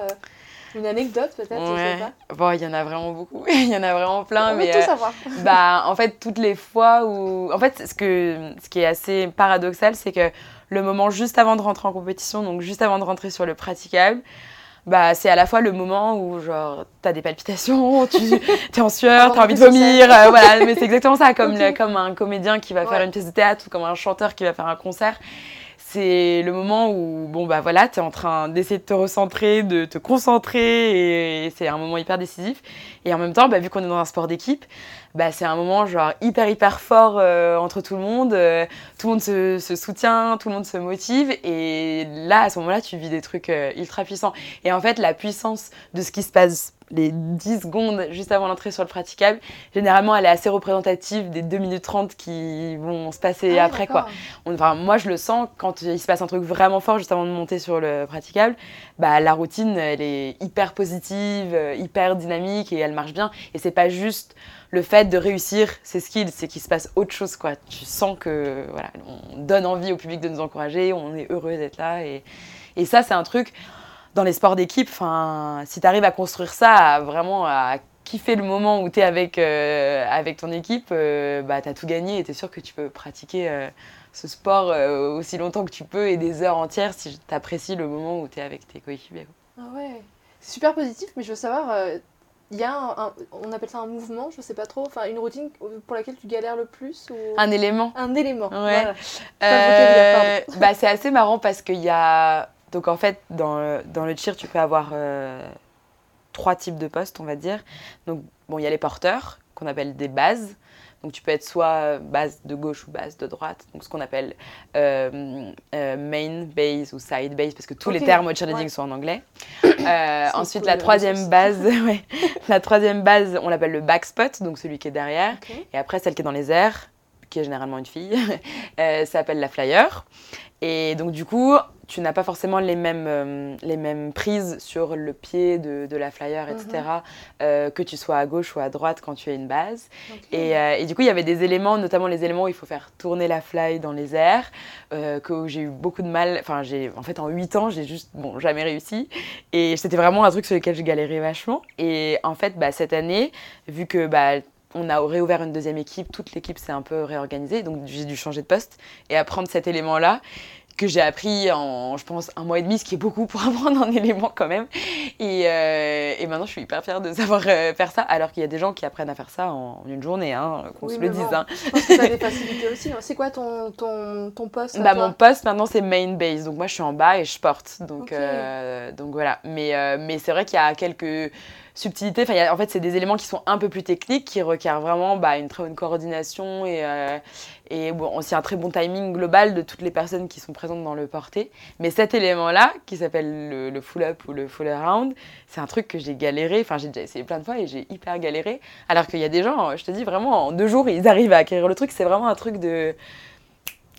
une anecdote peut-être, je sais pas. Bon, il y en a vraiment beaucoup. il y en a vraiment plein. On mais veut tout euh, savoir. bah, en fait, toutes les fois où. En fait, ce, que, ce qui est assez paradoxal, c'est que le moment juste avant de rentrer en compétition, donc juste avant de rentrer sur le praticable, bah, c'est à la fois le moment où genre t'as des palpitations, tu es en sueur, t'as envie de vomir, euh, voilà, mais c'est exactement ça, comme, comme un comédien qui va faire une pièce de théâtre ou comme un chanteur qui va faire un concert c'est le moment où bon bah voilà, tu es en train d'essayer de te recentrer, de te concentrer et c'est un moment hyper décisif. Et en même temps bah, vu qu'on est dans un sport d'équipe, bah, c'est un moment genre hyper hyper fort euh, entre tout le monde, euh, tout le monde se, se, soutient, tout le monde se motive et là à ce moment-là, tu vis des trucs euh, ultra puissants. Et en fait la puissance de ce qui se passe les 10 secondes juste avant l'entrée sur le praticable, généralement, elle est assez représentative des 2 minutes 30 qui vont se passer ah après. Quoi. enfin, moi, je le sens quand il se passe un truc vraiment fort juste avant de monter sur le praticable. Bah, la routine, elle est hyper positive, euh, hyper dynamique et elle marche bien. Et c'est pas juste le fait de réussir ses skills, c'est qu'il se passe autre chose. Quoi. Tu sens que voilà, on donne envie au public de nous encourager, on est heureux d'être là. Et, et ça, c'est un truc dans les sports d'équipe, si tu arrives à construire ça, vraiment à kiffer le moment où tu es avec, euh, avec ton équipe, euh, bah, tu as tout gagné et tu es sûr que tu peux pratiquer euh, ce sport aussi longtemps que tu peux et des heures entières si tu apprécies le moment où tu es avec tes coéquipiers. Ah ouais, c'est super positif, mais je veux savoir, il y a un, on appelle ça un mouvement, je sais pas trop, enfin une routine pour laquelle tu galères le plus ou... Un élément. Un élément, ouais. Voilà. bah, c'est assez marrant parce qu'il y a donc en fait, dans le, dans le cheer, tu peux avoir euh, trois types de postes, on va dire. Donc bon, il y a les porteurs, qu'on appelle des bases. Donc tu peux être soit base de gauche ou base de droite, donc ce qu'on appelle euh, euh, main base ou side base, parce que tous les termes au cheerleading sont en anglais. ensuite, la troisième base, la troisième base, on l'appelle le back spot, donc celui qui est derrière. Et après, celle qui est dans les airs, qui est généralement une fille, s'appelle la flyer. Et donc du coup, tu n'as pas forcément les mêmes, euh, les mêmes prises sur le pied de, de la flyer, etc., mhm. euh, que tu sois à gauche ou à droite quand tu as une base. Et, euh, et, du coup, il y avait des éléments, notamment les éléments où il faut faire tourner la fly dans les airs, que j'ai eu beaucoup de mal. Enfin, j'ai, en fait, en 8 ans, j'ai juste, bon, jamais réussi. Et c'était vraiment un truc sur lequel j'ai galéré vachement. Et en fait, bah, cette année, vu que bah, on a réouvert une deuxième équipe, toute l'équipe s'est un peu réorganisée, donc j'ai dû changer de poste et apprendre cet élément-là que j'ai appris en, je pense, un mois et demi, ce qui est beaucoup pour apprendre un élément quand même. Et, euh, et maintenant, je suis hyper fière de savoir euh, faire ça, alors qu'il y a des gens qui apprennent à faire ça en, une journée, hein, qu'on se le dise. Hein. Je pense que ça a des facilités aussi. Hein. C'est quoi ton, ton, ton poste bah, Mon poste, maintenant, c'est main base. Donc, moi, je suis en bas et je porte. Donc, euh, donc voilà. Mais, mais c'est vrai qu'il y a quelques subtilité. Enfin, en fait, c'est des éléments qui sont un peu plus techniques, qui requièrent vraiment bah, une très bonne coordination et, euh, et bon, aussi un très bon timing global de toutes les personnes qui sont présentes dans le porté. Mais cet élément-là, qui s'appelle le, le full-up ou le full-around, c'est un truc que j'ai galéré. Enfin, j'ai déjà essayé plein de fois et j'ai hyper galéré. Alors qu'il y a des gens, je te dis vraiment, en deux jours, ils arrivent à acquérir le truc. C'est vraiment un truc de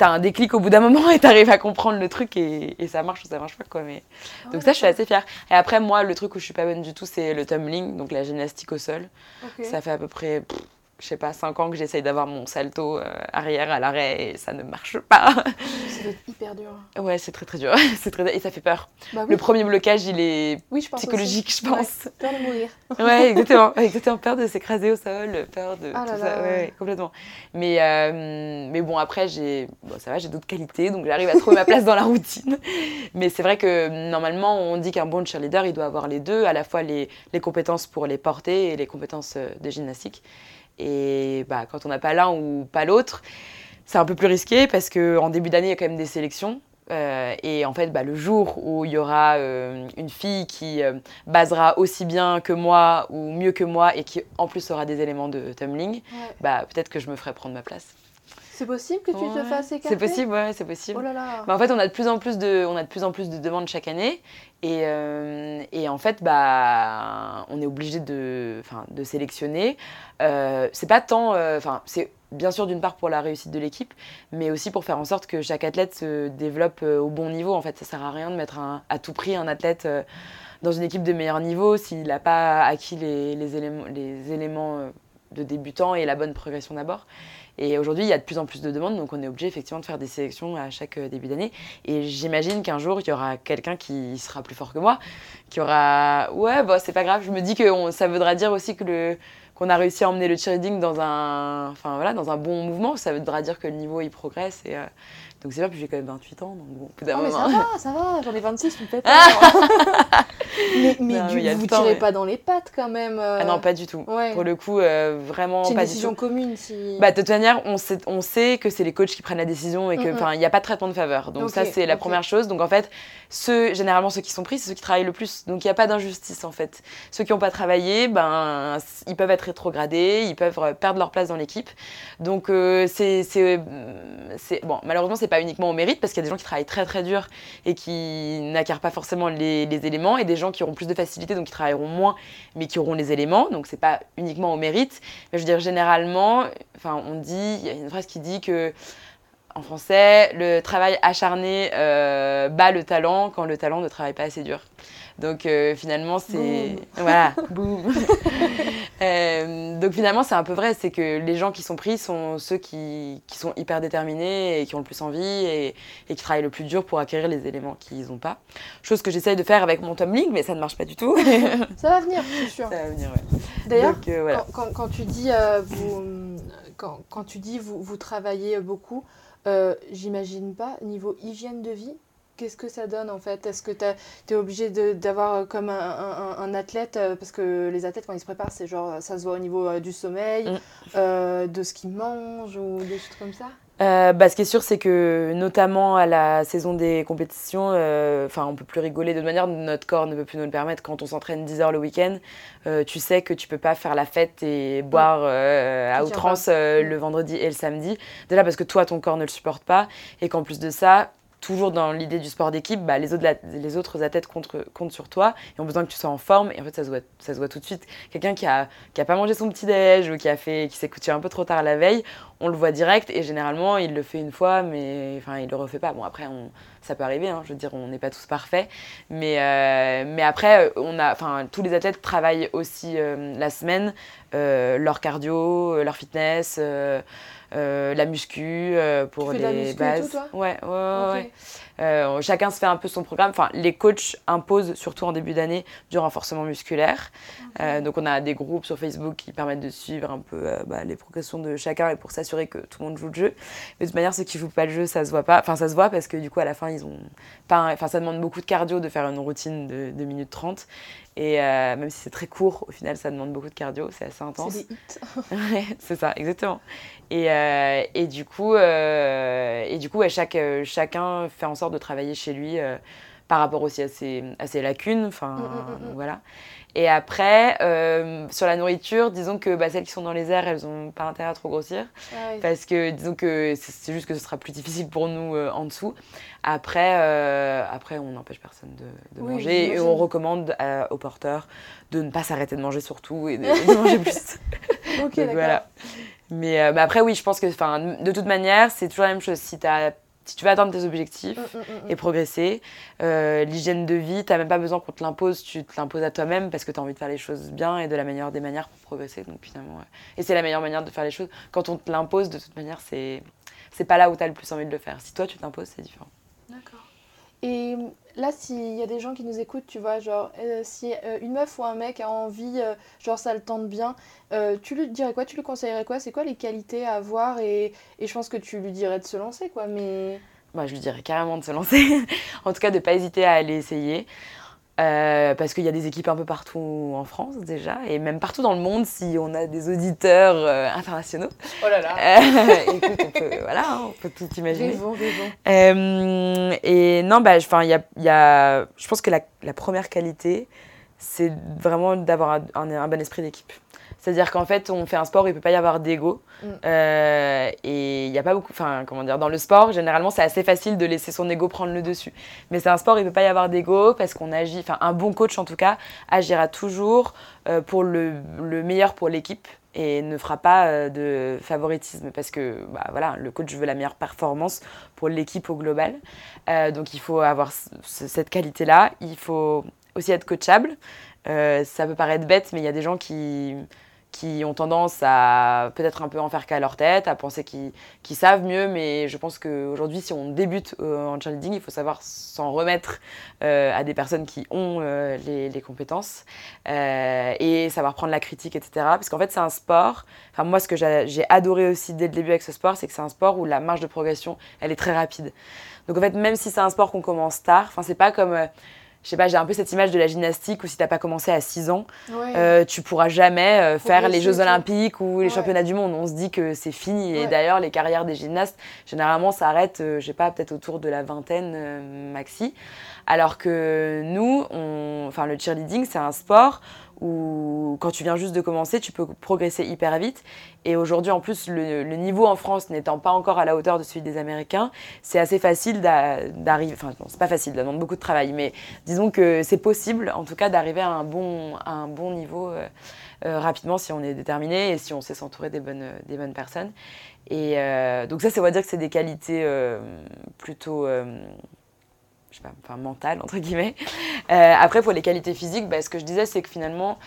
t'as un déclic au bout d'un moment et t'arrives à comprendre le truc et, ça marche ou ça marche pas quoi. Mais... donc ça, je suis assez fière. Et après, moi, le truc où je suis pas bonne du tout, c'est le tumbling, donc la gymnastique au sol. Ça fait à peu près je sais pas, 5 ans que j'essaye d'avoir mon salto euh, arrière à l'arrêt et ça ne marche pas. Être hyper dur. Ouais, c'est très très dur. c'est très... Et ça fait peur. Bah le premier blocage, il est psychologique, je pense. peur de mourir. ouais, exactement. exactement. Peur de s'écraser au sol, peur de ah tout ça. Ouais, complètement. Mais, euh, mais bon, après, j'ai bon, ça va, j'ai d'autres qualités, donc j'arrive à trouver ma place dans la routine. Mais c'est vrai que normalement, on dit qu'un bon cheerleader, il doit avoir les deux, à la fois les, les compétences pour les porter et les compétences euh, de gymnastique. Et bah, quand on n'a pas l'un ou pas l'autre, c'est un peu plus risqué parce qu'en début d'année, il y a quand même des sélections. Euh, et en fait, bah, le jour où il y aura euh, une fille qui euh, basera aussi bien que moi ou mieux que moi et qui en plus aura des éléments de tumbling, bah, peut-être que je me ferai prendre ma place. C'est possible que tu te fasses écarter C'est possible, ouais, c'est possible. Oh bah, en fait, on a de plus en plus de, on a de plus en plus de demandes chaque année, et, euh, et en fait, bah, on est obligé de, de sélectionner. Euh, c'est pas tant, euh, enfin, c'est bien sûr d'une part pour la réussite de l'équipe, mais aussi pour faire en sorte que chaque athlète se développe au bon niveau. En fait, ça sert à rien de mettre à tout prix un athlète dans une équipe de meilleur niveau s'il n'a pas acquis les, les éléments, les éléments de débutant et la bonne progression d'abord. Et aujourd'hui, il y a de plus en plus de demandes, donc on est obligé effectivement de faire des sélections à chaque euh, début d'année. Et j'imagine qu'un jour, il y aura quelqu'un qui sera plus fort que moi, qui aura. Ouais, bah, c'est pas grave. Je me dis que ça voudra dire aussi que qu'on a réussi à emmener le cheerleading dans un, enfin, voilà, dans un bon mouvement. Ça voudra dire que le niveau il progresse. Euh, donc c'est vrai, puis j'ai quand même 28 ans, donc bon, oh, mais ça va, ça va, j'en ai 26, tu me fais pas. mais mais vous ne tirez pas dans les pattes quand même. Euh. Ah non, pas du tout. Pour le coup, euh, vraiment pas une décision commune si... Bah, de toute manière, on sait, on sait que c'est les coachs qui prennent la décision et qu'il n'y a pas de traitement de faveur. Donc ça, c'est la première chose. Donc en fait, ceux, généralement, ceux qui sont pris, c'est ceux qui travaillent le plus. Donc il n'y a pas d'injustice en fait. Ceux qui n'ont pas travaillé, ben, ils peuvent être rétrogradés, ils peuvent perdre leur place dans l'équipe. Donc c'est... Bon, malheureusement, c'est pas uniquement au mérite, parce qu'il y a des gens qui travaillent très très dur et qui n'acquièrent pas forcément les, éléments, et des gens qui auront plus de facilité, donc qui travailleront moins, mais qui auront les éléments. Donc c'est pas uniquement au mérite. Mais je veux dire, généralement, enfin, on dit, il y a une phrase qui dit que en français, le travail acharné euh, bat le talent quand le talent ne travaille pas assez dur. Donc euh, finalement, c'est. Voilà, boum Donc finalement, c'est un peu vrai, c'est que les gens qui sont pris sont ceux qui, qui, sont hyper déterminés et qui ont le plus envie et, et qui travaillent le plus dur pour acquérir les éléments qu'ils n'ont pas. Chose que j'essaye de faire avec mon tumbling, mais ça ne marche pas du tout. ça va venir, c'est sûr. Ça va venir, ouais. D'ailleurs, voilà. quand, quand, tu dis, vous, quand, quand, tu dis vous, vous travaillez beaucoup, euh, j'imagine pas, niveau hygiène de vie, qu'est-ce que ça donne en fait? Est-ce que tu es obligé d'avoir euh, comme un, un, athlète, euh, parce que les athlètes quand ils se préparent, c'est genre ça se voit au niveau du sommeil, mm. de ce qu'ils mangent ou des choses comme ça? Euh, bah, ce qui est sûr, c'est que notamment à la saison des compétitions, euh, enfin, on peut plus rigoler de toute manière, notre corps ne peut plus nous le permettre. Quand on s'entraîne 10 heures le week-end, euh, tu sais que tu peux pas faire la fête et boire à outrance le vendredi et le samedi. Déjà parce que toi, ton corps ne le supporte pas, et qu'en plus de ça, toujours dans l'idée du sport d'équipe, bah, les, autres, athlètes comptent, sur toi et ont besoin que tu sois en forme. Et en fait, ça se voit, tout de suite. Quelqu'un qui n'a pas mangé son petit-déj ou qui, s'est couché un peu trop tard la veille, on le voit direct. Et généralement, il le fait une fois, mais enfin, il le refait pas. Bon, après, ça peut arriver. Hein, je veux dire, on n'est pas tous parfaits. Mais, euh, après, tous les athlètes travaillent aussi euh, la semaine, euh, leur cardio, leur fitness. Euh, la muscu euh, pour les bases. toi ouais, ouais, ouais. Euh, chacun se fait un peu son programme. Enfin, les coachs imposent, surtout en début d'année, du renforcement musculaire. donc, on a des groupes sur Facebook qui permettent de suivre un peu bah, les progressions de chacun et pour s'assurer que tout le monde joue le jeu. Mais de toute manière, ceux qui jouent pas le jeu, ça se voit pas. Enfin, ça se voit parce que du coup, à la fin, ils ont pas. Enfin, ça demande beaucoup de cardio de faire une routine de 2 minutes 30. Et euh, même si c'est très court, au final, ça demande beaucoup de cardio, c'est assez intense. C'est des hits. c'est ça, exactement. Et, euh, et du coup, euh, et du coup chaque, chacun fait en sorte de travailler chez lui par rapport aussi à ses, à ses lacunes. Enfin, mm, mm, mm, voilà. Et après, euh, sur la nourriture, disons que bah, celles qui sont dans les airs, elles n'ont pas intérêt à trop grossir. Ah Parce que disons que c'est juste que ce sera plus difficile pour nous euh, en dessous. Après, euh, après on n'empêche personne de, de manger. Et on recommande aux porteurs de ne pas s'arrêter de manger surtout et de, manger plus. ok, d'accord. Voilà. Mais après, oui, je pense que de toute manière, c'est toujours la même chose. Si tu as si tu veux atteindre tes objectifs mm, mm, mm, et progresser, euh, l'hygiène de vie, tu n'as même pas besoin qu'on te l'impose, tu te l'imposes à toi-même parce que tu as envie de faire les choses bien et de la meilleure des manières pour progresser. Donc finalement, Et c'est la meilleure manière de faire les choses. Quand on te l'impose, de toute manière, c'est c'est pas là où tu as le plus envie de le faire. Si toi, tu t'imposes, c'est différent. D'accord. Et là, s'il y a des gens qui nous écoutent, tu vois, genre, euh, si euh, une meuf ou un mec a envie, euh, genre, ça le tente bien, tu lui dirais quoi? Tu lui conseillerais quoi? C'est quoi les qualités à avoir? Et, je pense que tu lui dirais de se lancer, quoi, mais... Bah, je lui dirais carrément de se lancer. en tout cas, de pas hésiter à aller essayer. Euh, parce qu'il y a des équipes un peu partout en France déjà, et même partout dans le monde si on a des auditeurs euh, internationaux. Oh là là euh, Écoute, on peut, voilà, hein, on peut tout imaginer. Rêvons, rêvons. et non, bah, y a, y a, je pense que la, la première qualité, c'est vraiment d'avoir un, un, bon esprit d'équipe. C'est-à-dire qu'en fait, on fait un sport, il ne peut pas y avoir d'ego. Mm. Euh, et il n'y a pas beaucoup. Enfin, comment dire, dans le sport, généralement, c'est assez facile de laisser son ego prendre le dessus. Mais c'est un sport, il ne peut pas y avoir d'ego parce qu'on agit. Enfin, un bon coach, en tout cas, agira toujours euh, pour le, le, meilleur pour l'équipe et ne fera pas euh, de favoritisme parce que bah, voilà, le coach veut la meilleure performance pour l'équipe au global. donc, il faut avoir cette qualité-là. Il faut aussi être coachable. ça peut paraître bête, mais il y a des gens qui qui ont tendance à peut-être un peu en faire qu'à leur tête, à penser qu'ils savent mieux, mais je pense qu'aujourd'hui, si on débute euh, en cheerleading, il faut savoir s'en remettre euh, à des personnes qui ont euh, les, les, compétences et savoir prendre la critique, etc. Parce qu'en fait, c'est un sport, enfin moi, ce que j'ai adoré aussi dès le début avec ce sport, c'est que c'est un sport où la marge de progression, elle est très rapide. Donc en fait, même si c'est un sport qu'on commence tard, enfin c'est pas comme je sais pas, j'ai un peu cette image de la gymnastique où si t'as pas commencé à 6 ans, euh, tu pourras jamais euh, faire les Jeux Olympiques ou les championnats du monde. On se dit que c'est fini. Et d'ailleurs, les carrières des gymnastes, généralement, s'arrêtent, euh, je sais pas, peut-être autour de la vingtaine maxi. Alors que nous, enfin, le cheerleading, c'est un sport où quand tu viens juste de commencer, tu peux progresser hyper vite. Et aujourd'hui, en plus, le, niveau en France n'étant pas encore à la hauteur de celui des Américains, c'est assez facile d'arriver. Enfin, non, c'est pas facile, ça demande beaucoup de travail, mais disons que c'est possible, en tout cas, d'arriver à un bon, un bon niveau euh, euh, rapidement si on est déterminé et si on sait s'entourer des bonnes, des bonnes personnes. Et euh, donc, ça, ça veut dire que c'est des qualités plutôt je sais pas, enfin mentale entre guillemets. Euh, après pour les qualités physiques, bah, ce que je disais c'est que finalement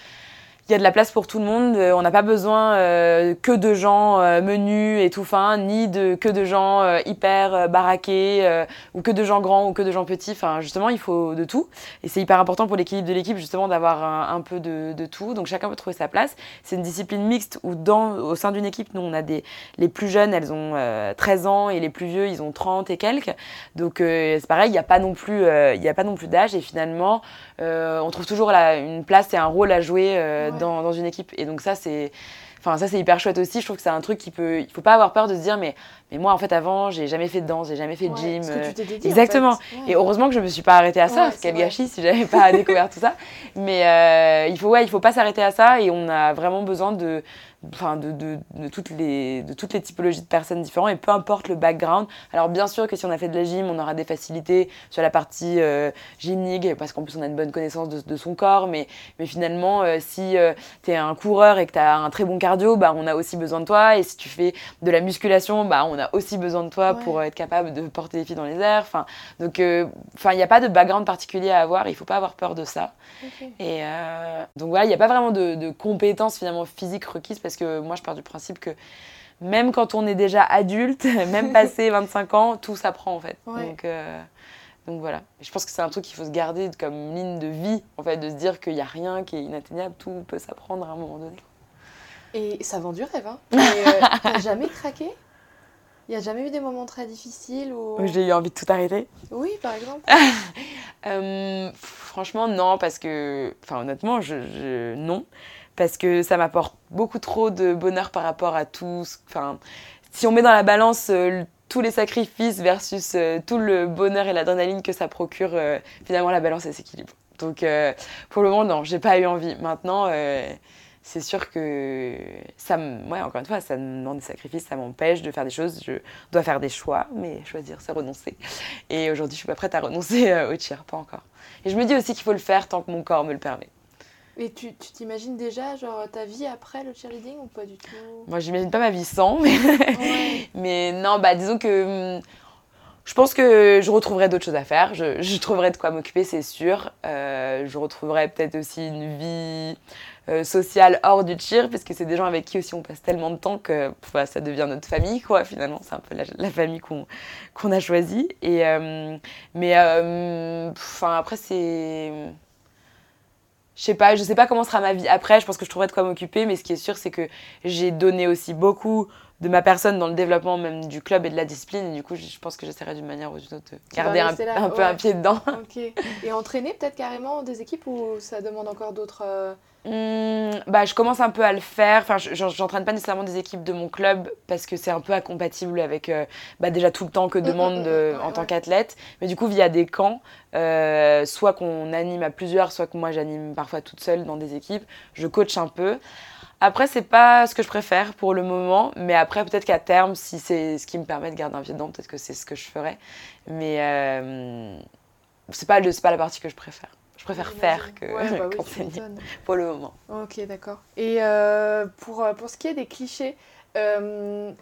il y a de la place pour tout le monde. Euh, on n'a pas besoin euh, que de gens euh, menus et tout fins, ni de que de gens hyper baraqués ou que de gens grands ou que de gens petits. Enfin, justement, il faut de tout. Et c'est hyper important pour l'équilibre de l'équipe, justement, d'avoir un, peu de, de, tout. Donc chacun peut trouver sa place. C'est une discipline mixte où, dans, au sein d'une équipe, nous, on a des les plus jeunes, elles ont 13 ans et les plus vieux, ils ont 30 et quelques. Donc c'est pareil, il n'y a pas non plus, il a pas non plus d'âge. Et finalement, on trouve toujours une place et un rôle à jouer dans, dans, une équipe. Et donc ça, c'est... Enfin, ça, c'est hyper chouette aussi. Je trouve que c'est un truc qui peut. Il faut pas avoir peur de se dire, mais, mais moi, en fait, avant, j'ai jamais fait de danse, j'ai jamais fait de gym. Ouais, ce que tu dédié, Exactement. En fait. Ouais. Et heureusement que je me suis pas arrêtée à ça. Ouais, Quel gâchis si j'avais pas découvert tout ça. Mais euh, il faut, ouais, il faut pas s'arrêter à ça. Et on a vraiment besoin de, enfin, de, de, de, toutes les, de toutes les typologies de personnes différentes et peu importe le background. Alors, bien sûr que si on a fait de la gym, on aura des facilités sur la partie euh, gymnique parce qu'en plus, on a une bonne connaissance de, de son corps. Mais, mais finalement, euh, si tu es un coureur et que tu as un très bon cardio, bah, on a aussi besoin de toi. Et si tu fais de la musculation, bah, on a aussi besoin de toi Ouais. pour être capable de porter les filles dans les airs. Enfin, donc, euh, enfin, il n'y a pas de background particulier à avoir. Il faut pas avoir peur de ça. Et euh, donc voilà, il n'y a pas vraiment de, de compétences finalement physiques requises parce que moi, je pars du principe que même quand on est déjà adulte, même passé 25 ans, tout s'apprend en fait. Ouais. Donc, euh, donc voilà. Et je pense que c'est un truc qu'il faut se garder comme ligne de vie, en fait, de se dire qu'il n'y a rien qui est inatteignable, tout peut s'apprendre à un moment donné. Et ça vend du rêve, hein. Euh, T'as jamais craqué? Il n'y a jamais eu des moments très difficiles où... J'ai eu envie de tout arrêter. Oui, par exemple. Euh, franchement, non, parce que, enfin, honnêtement, je, je- non, parce que ça m'apporte beaucoup trop de bonheur par rapport à tout. Enfin, si on met dans la balance euh, tous les sacrifices versus euh, tout le bonheur et l'adrénaline que ça procure, euh, finalement, la balance elle s'équilibre. Donc, pour le moment, non, j'ai pas eu envie. Maintenant, c'est sûr que ça, ouais, encore une fois, ça me demande des sacrifices, ça m'empêche de faire des choses. Je dois faire des choix, mais choisir, c'est renoncer. Et aujourd'hui, je suis pas prête à renoncer au cheer, pas encore. Et je me dis aussi qu'il faut le faire tant que mon corps me le permet. Et tu t'imagines déjà, genre, ta vie après le cheerleading ou pas du tout? Moi, j'imagine pas ma vie sans, mais, Ouais. mais non, bah disons que hum, je pense que je retrouverai d'autres choses à faire. Je, je trouverai de quoi m'occuper, c'est sûr. Euh, je retrouverai peut-être aussi une vie euh, sociale hors du cheer, parce que c'est des gens avec qui aussi on passe tellement de temps que bah, ça devient notre famille, quoi. Finalement, c'est un peu la, la famille qu'on qu'on a choisie. Et euh, mais pff, enfin après c'est je sais pas, je sais pas comment sera ma vie après, je pense que je trouverai de quoi m'occuper, mais ce qui est sûr, c'est que j'ai donné aussi beaucoup de ma personne dans le développement même du club et de la discipline, et du coup, je pense que j'essaierai d'une manière ou d'une autre de garder un, rester là, un peu un pied dedans. Ok. Et entraîner peut-être carrément des équipes ou ça demande encore d'autres... euh, Hum, bah, je commence un peu à le faire. Enfin, je- j'en- j'entraîne pas nécessairement des équipes de mon club parce que c'est un peu incompatible avec euh, bah, déjà tout le temps que demande de- mm, en tant qu'athlète. Mais du coup, via des camps, euh, soit qu'on anime à plusieurs, soit que moi j'anime parfois toute seule dans des équipes, je coach un peu. Après, c'est pas ce que je préfère pour le moment, mais après, peut-être qu'à terme, si c'est ce qui me permet de garder un pied dedans, peut-être que c'est ce que je ferai. Mais euh, c'est pas, le- pas la partie que je préfère. Je préfère faire que Ouais, bah oui, qu'enseigner pour le moment. Ok, d'accord. Et euh, pour, euh, pour ce qui est des clichés, euh,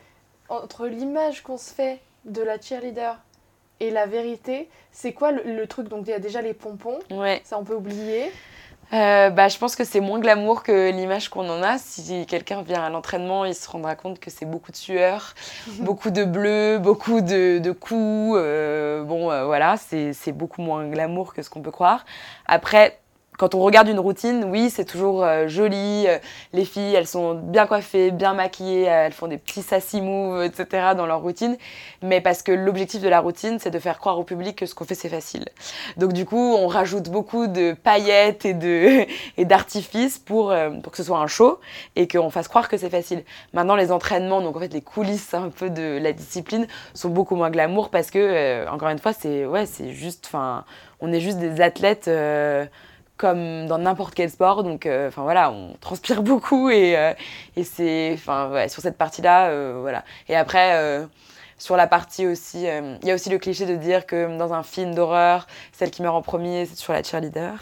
entre l'image qu'on se fait de la cheerleader et la vérité, c'est quoi le, le truc? Donc il y a déjà les pompons, Ouais. ça on peut oublier. Euh, bah, je pense que c'est moins glamour que l'image qu'on en a. Si quelqu'un vient à l'entraînement, il se rendra compte que c'est beaucoup de sueur, beaucoup de bleu, beaucoup de, de coups. euh, bon, euh, voilà, c'est c'est beaucoup moins glamour que ce qu'on peut croire. Après, quand on regarde une routine, oui, c'est toujours euh, joli. Euh, Les filles, elles sont bien coiffées, bien maquillées, euh, elles font des petits sassy moves, etc. dans leur routine. Mais parce que l'objectif de la routine, c'est de faire croire au public que ce qu'on fait, c'est facile. Donc du coup, on rajoute beaucoup de paillettes et de et d'artifices pour pour que ce soit un show et qu'on fasse croire que c'est facile. Maintenant, les entraînements, donc en fait les coulisses un peu de la discipline, sont beaucoup moins glamour parce que encore une fois, c'est ouais, c'est juste, enfin, on est juste des athlètes. euh, comme dans n'importe quel sport, donc euh, enfin voilà, on transpire beaucoup et, euh, et c'est, enfin ouais, sur cette partie-là, euh, voilà. Et après, sur la partie aussi, il y a aussi le cliché de dire que dans un film d'horreur, celle qui meurt en premier, c'est toujours la cheerleader,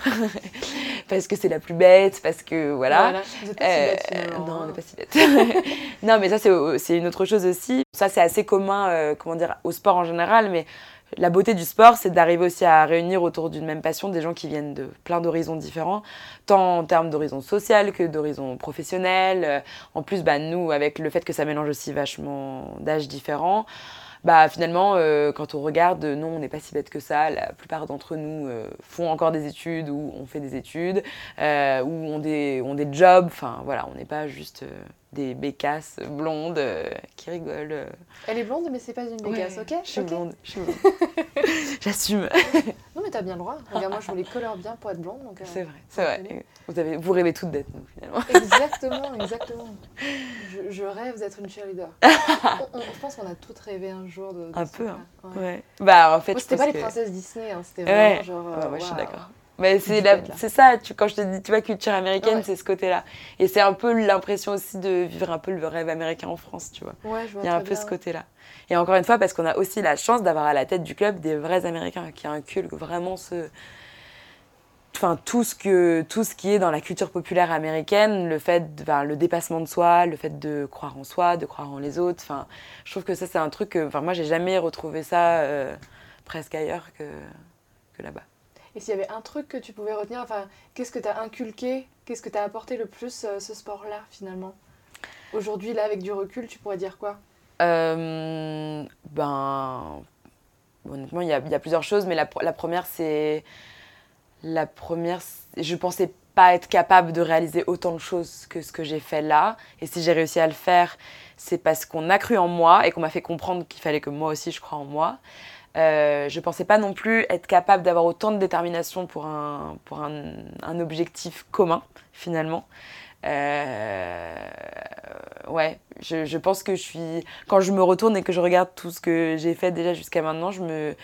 parce que c'est la plus bête, parce que voilà. Vous êtes pas si bête, finalement, non, hein. on n'est pas si bête. non, mais ça, c'est c'est une autre chose aussi. Ça, c'est assez commun, comment dire, au sport en général, mais la beauté du sport, c'est d'arriver aussi à réunir autour d'une même passion des gens qui viennent de plein d'horizons différents, tant en termes d'horizons social que d'horizons professionnels. Euh, En plus, bah, nous, avec le fait que ça mélange aussi vachement d'âges différents, bah finalement, euh, quand on regarde, non, on n'est pas si bête que ça. La plupart d'entre nous euh, font encore des études ou ont fait des études euh, ou ont des, ont des jobs. Enfin, voilà, on n'est pas juste des bécasses blondes euh, qui rigolent. euh. Elle est blonde, mais c'est pas une bécasse, Ouais, ok Je suis blonde, je suis blonde. J'assume. Non, mais t'as bien le droit. Regarde, moi, je les colore bien pour être blonde. euh, C'est vrai, c'est vrai. Vous, avez, vous rêvez toutes d'être nous, finalement. Exactement, exactement. Je, je rêve d'être une cheerleader. On- on- je pense qu'on a toutes rêvé un jour de. de Un peu, hein. Ouais. Ouais. Bah, en fait, c'était pas les princesses Disney, hein, c'était Ouais. vraiment genre. Ouais, euh, ouais, je suis d'accord. Mais c'est la- ça, tu, quand je te dis, tu vois, culture américaine, Ouais. c'est ce côté-là. Et c'est un peu l'impression aussi de vivre un peu le rêve américain en France, tu vois. Ouais, je vois Il y a un peu bien. ce côté-là. Et encore une fois, parce qu'on a aussi la chance d'avoir à la tête du club des vrais Américains qui inculquent vraiment ce. Enfin, tout ce, que, tout ce qui est dans la culture populaire américaine, le fait, de- enfin, le dépassement de soi, le fait de croire en soi, de croire en les autres. Enfin, je trouve que ça, c'est un truc que, enfin, moi, j'ai jamais retrouvé ça euh, presque ailleurs que, que là-bas. Et s'il y avait un truc que tu pouvais retenir, enfin, qu'est-ce que tu as inculqué, qu'est-ce que tu as apporté le plus euh, ce sport-là finalement? Aujourd'hui, là, avec du recul, tu pourrais dire quoi? Euh, ben, honnêtement, il y a, plusieurs choses, mais la, la première, c'est. La première, je pensais pas être capable de réaliser autant de choses que ce que j'ai fait là. Et si j'ai réussi à le faire, c'est parce qu'on a cru en moi et qu'on m'a fait comprendre qu'il fallait que moi aussi je croie en moi. Euh, je pensais pas non plus être capable d'avoir autant de détermination pour un, pour un, un objectif commun, finalement. Euh, ouais, je, je pense que je suis. Quand je me retourne et que je regarde tout ce que j'ai fait déjà jusqu'à maintenant, je me,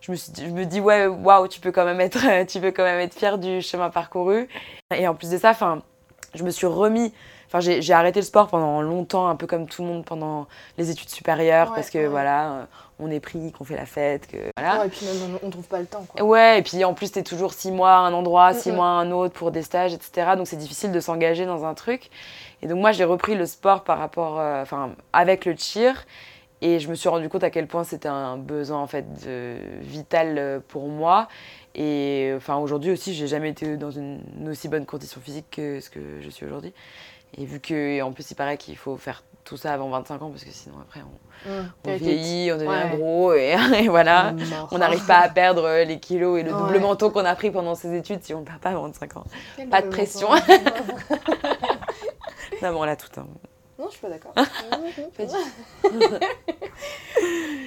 je me, suis dit- je me dis, ouais, waouh, tu peux quand même être, tu peux quand même être fier du chemin parcouru. Et en plus de ça, enfin, je me suis remis. Enfin, j'ai arrêté le sport pendant longtemps, un peu comme tout le monde pendant les études supérieures, Ouais, parce que ouais. voilà, on est pris, qu'on fait la fête, que voilà. Ouais, Et puis même, on, on trouve pas le temps, quoi. Ouais, et puis en plus, t'es toujours six mois à un endroit, six Mm, mois à un autre pour des stages, etc. Donc c'est difficile de s'engager dans un truc. Et donc moi, j'ai repris le sport par rapport, euh, enfin, avec le cheer. Et je me suis rendu compte à quel point c'était un besoin en fait de- vital euh, pour moi. Et enfin aujourd'hui aussi, j'ai jamais été dans une, une aussi bonne condition physique que ce que je suis aujourd'hui. Et vu que en plus il paraît qu'il faut faire tout ça avant 25 ans parce que sinon après on, Mmh. on vieillit, on devient Ouais. gros et, et voilà. Mort. On n'arrive pas à perdre euh, les kilos et le double manteau qu'on a pris pendant ses études si on ne perd pas à 25 ans. Quel pas de pression. menton. Non, mais on l'a tout. hein. non, je suis pas d'accord. Pas du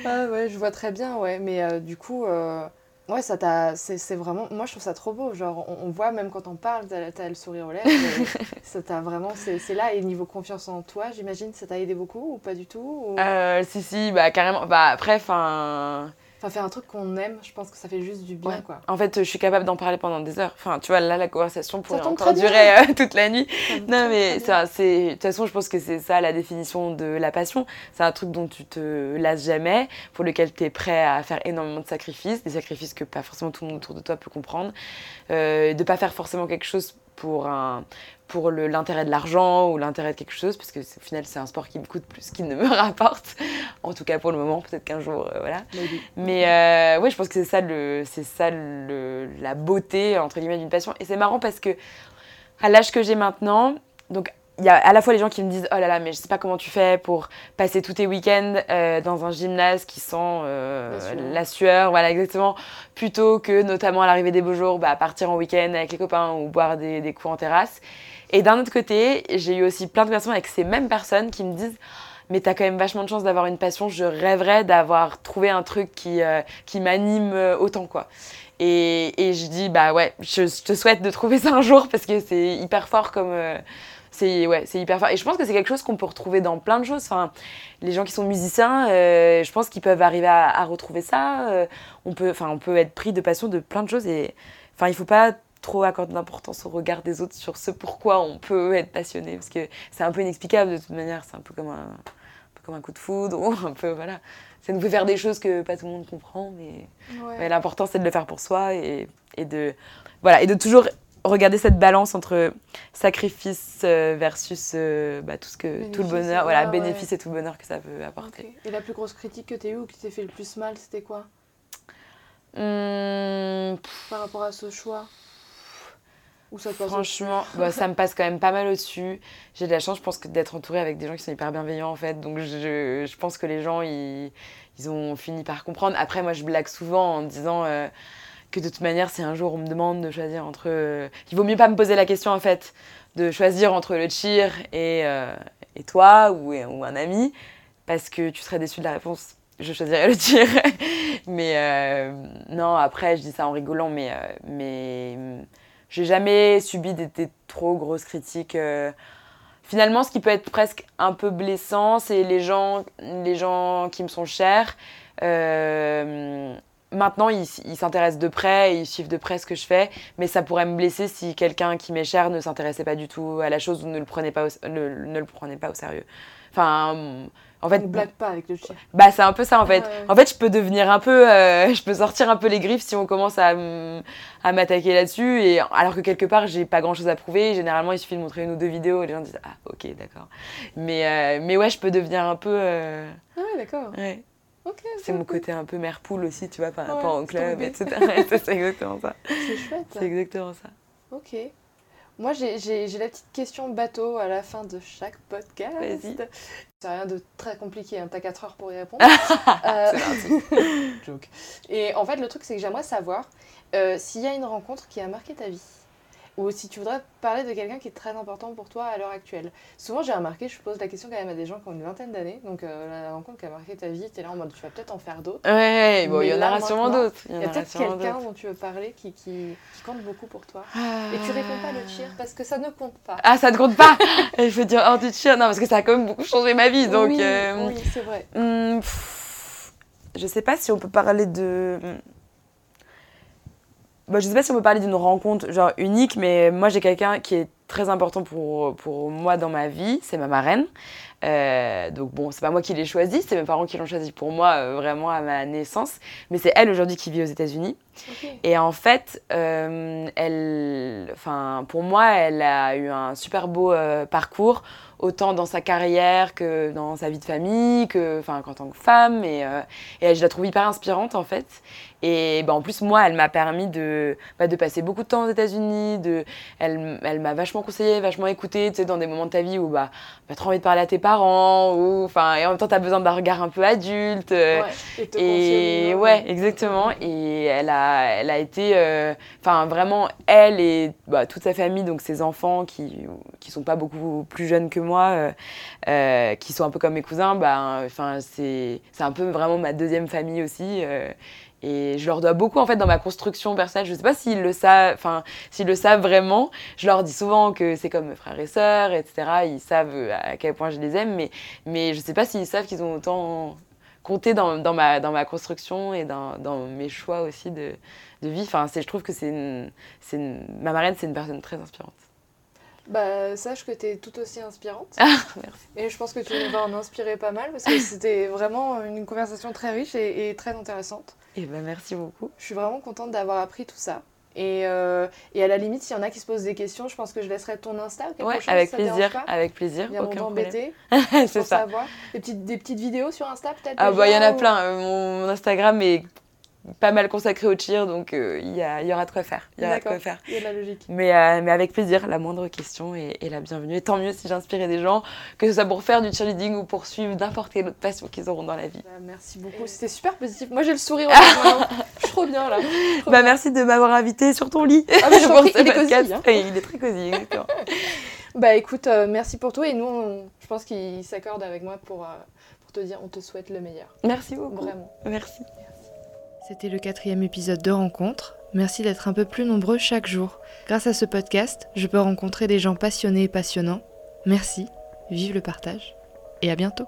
ah ouais, je vois très bien, ouais. Mais euh, du coup, euh, ouais, ça t'a. C'est vraiment. Moi, je trouve ça trop beau. Genre, on, on voit même quand on parle, t'as le sourire aux lèvres. ça t'a vraiment. C'est c'est là. Et niveau confiance en toi, j'imagine, ça t'a aidé beaucoup ou pas du tout ou- Euh, si, si, bah carrément. Bah après, enfin. Enfin, faire un truc qu'on aime, je pense que ça fait juste du bien, Ouais. quoi. En fait, je suis capable d'en parler pendant des heures. Enfin, tu vois, là, la conversation pourrait encore durer euh, toute la nuit. Non, mais c'est. De toute façon, je pense que c'est ça la définition de la passion. C'est un truc dont tu te lasses jamais, pour lequel tu es prêt à faire énormément de sacrifices, des sacrifices que pas forcément tout le monde autour de toi peut comprendre. Euh, de pas faire forcément quelque chose pour un pour le- l'intérêt de l'argent ou l'intérêt de quelque chose parce que au final c'est un sport qui me coûte plus qu'il ne me rapporte en tout cas pour le moment peut-être qu'un jour euh, voilà. Maybe. mais euh, ouais, je pense que c'est ça, le, c'est ça le, la beauté, entre guillemets, d'une passion. Et c'est marrant parce que à l'âge que j'ai maintenant, donc il y a à la fois les gens qui me disent Oh là là, mais je sais pas comment tu fais pour passer tous tes week-ends euh, dans un gymnase qui sent euh, La sueur. la sueur, voilà, exactement, plutôt que notamment à l'arrivée des beaux jours, bah, partir en week-end avec les copains ou boire des, des coups en terrasse. Et d'un autre côté, j'ai eu aussi plein de personnes avec ces mêmes personnes qui me disent mais t'as quand même vachement de chance d'avoir une passion. Je rêverais d'avoir trouvé un truc qui, euh, qui m'anime euh, autant, quoi. Et, et je dis, bah ouais, je, je te souhaite de trouver ça un jour parce que c'est hyper fort comme. euh, c'est ouais, c'est hyper fort. Et je pense que c'est quelque chose qu'on peut retrouver dans plein de choses. Enfin, les gens qui sont musiciens, euh, je pense qu'ils peuvent arriver à, à retrouver ça. Euh, on, peut, enfin, on peut être pris de passion de plein de choses. Et enfin, il faut pas trop accorder d'importance au regard des autres sur ce pourquoi on peut être passionné. Parce que c'est un peu inexplicable de toute manière. C'est un peu comme un, un peu comme un coup de foudre ou un peu, voilà. Ça nous fait faire des choses que pas tout le monde comprend, mais, Ouais. mais l'important c'est de le faire pour soi et, et de voilà et de toujours regarder cette balance entre sacrifice euh, versus euh, bah, tout ce que tout le Bénéfice, bonheur voilà ouais. bénéfice et tout le bonheur que ça peut apporter. Et la plus grosse critique que t'as eue ou qui t'ait fait le plus mal, c'était quoi? Hum, par rapport à ce choix? Ou ça te passe Franchement, bah, ça me passe quand même pas mal au-dessus. J'ai de la chance, je pense, d'être entourée avec des gens qui sont hyper bienveillants, en fait. Donc, je, je pense que les gens, ils, ils ont fini par comprendre. Après, moi, je blague souvent en disant euh, que de toute manière, si un jour on me demande de choisir entre. euh, il vaut mieux pas me poser la question, en fait, de choisir entre le cheer et, euh, et toi ou, ou un ami, parce que tu serais déçu de la réponse. je choisirais le tir. mais euh, non, après, je dis ça en rigolant, mais, mais j'ai jamais subi des, trop grosses critiques. Finalement, ce qui peut être presque un peu blessant, c'est les gens, les gens qui me sont chers. Maintenant, ils s'intéressent de près, ils suivent de près ce que je fais, mais ça pourrait me blesser si quelqu'un qui m'est cher ne s'intéressait pas du tout à la chose ou ne le prenait pas au, ne le prenait pas au sérieux. Enfin, en fait, on blague pas avec le chien. Bah c'est un peu ça en fait. En fait, je peux devenir un peu, euh, je peux sortir un peu les griffes si on commence à, à m'attaquer là-dessus. Et alors que quelque part, j'ai pas grand-chose à prouver. Généralement, il suffit de montrer une ou deux vidéos et les gens disent ah ok d'accord. Mais euh, mais ouais, je peux devenir un peu. Euh, ah ouais d'accord. Ouais c'est mon côté un peu mère poule aussi, tu vois, par rapport au club, etc. c'est exactement ça. C'est chouette. C'est exactement ça. Ok. Moi, j'ai la petite question bateau à la fin de chaque podcast. Vas-y. C'est rien de très compliqué, hein. t'as 4 heures pour y répondre. euh... Joke. Et en fait, le truc, c'est que j'aimerais savoir euh, s'il y a une rencontre qui a marqué ta vie ou si tu voudrais parler de quelqu'un qui est très important pour toi à l'heure actuelle. Souvent, j'ai remarqué, je pose la question quand même à des gens qui ont une vingtaine d'années, donc euh, la rencontre qui a marqué ta vie, tu es là en mode tu vas peut-être en faire d'autres. Ouais, bon, il y en aura sûrement d'autres. Il y, a peut-être quelqu'un dont tu veux parler qui, qui, compte beaucoup pour toi. Et tu réponds pas le cheer parce que ça ne compte pas. Ah, ça ne compte pas Il faut dire, oh, du cheer, non, parce que ça a quand même beaucoup changé ma vie, donc. Oui, euh, oui c'est vrai. Hmm, je sais pas si on peut parler de bah, je sais pas si on peut parler d'une rencontre genre unique, mais moi j'ai quelqu'un qui est très important pour, pour moi dans ma vie, c'est ma marraine. Euh, donc bon, c'est pas moi qui l'ai choisi, c'est mes parents qui l'ont choisi pour moi euh, vraiment à ma naissance, mais c'est elle aujourd'hui qui vit aux États-Unis. Et en fait, euh, elle, enfin pour moi, elle a eu un super beau parcours, autant dans sa carrière que dans sa vie de famille, que enfin en tant que femme, et, et je la trouve hyper inspirante en fait. Et bah, en plus, moi, elle m'a permis de, bah, de passer beaucoup de temps aux États-Unis. De, elle, elle m'a vachement conseillé, vachement écouté, tu sais, dans des moments de ta vie où bah, tu as trop envie de parler à tes parents, ou, et en même temps, tu as besoin d'un regard un peu adulte. Ouais, et, ouais, exactement. Et elle a, elle a été, euh, enfin, vraiment, elle et bah, toute sa famille, donc ses enfants qui, qui sont pas beaucoup plus jeunes que moi, euh, euh, qui sont un peu comme mes cousins, bah, enfin, c'est un peu vraiment ma deuxième famille aussi. Et je leur dois beaucoup en fait dans ma construction personnelle. Je ne sais pas s'ils le savent, enfin s'ils le savent vraiment. Je leur dis souvent que c'est comme mes frères et sœurs, etc. Ils savent à quel point je les aime, mais mais je sais pas s'ils savent qu'ils ont autant compté dans, dans, ma dans ma construction et dans, dans mes choix aussi de, de vie. Enfin, je trouve que c'est ma marraine, c'est une personne très inspirante. Bah, sache que tu es tout aussi inspirante. Ah, merci. Et je pense que tu vas en inspirer pas mal parce que c'était vraiment une conversation très riche et, et très intéressante. Et eh ben, merci beaucoup. Je suis vraiment contente d'avoir appris tout ça. Et, euh, et, à la limite, s'il y en a qui se posent des questions, je pense que je laisserai ton Insta. Quelque ouais, chose, avec, plaisir, avec plaisir. Viens m'embêter. c'est ça. Savoir. Des, petites, des petites vidéos sur Insta peut-être Ah, bah il y en a plein. Euh, mon Instagram est pas mal consacré au cheer, donc euh, il y, y, aura de quoi faire. Il y aura de quoi faire. Il y a de la logique. Mais, euh, mais avec plaisir, la moindre question est, la bienvenue. Et tant mieux si j'inspirais des gens, que ce soit pour faire du cheerleading ou pour suivre n'importe quelle autre passion qu'ils auront dans la vie. Bah, merci beaucoup, c'était super positif. Moi j'ai le sourire. je suis trop bien là. bah, Merci de m'avoir invité sur ton lit. Ah, mais je pense il est cosy. Hein. Il est très cosy, exactement. bah écoute, euh, merci pour tout. Et nous, je pense qu'il s'accorde avec moi pour, pour te dire on te souhaite le meilleur. Merci beaucoup. Vraiment. Merci. C'était le quatrième épisode de Rencontre. Merci d'être un peu plus nombreux chaque jour. Grâce à ce podcast, je peux rencontrer des gens passionnés et passionnants. Merci, vive le partage et à bientôt.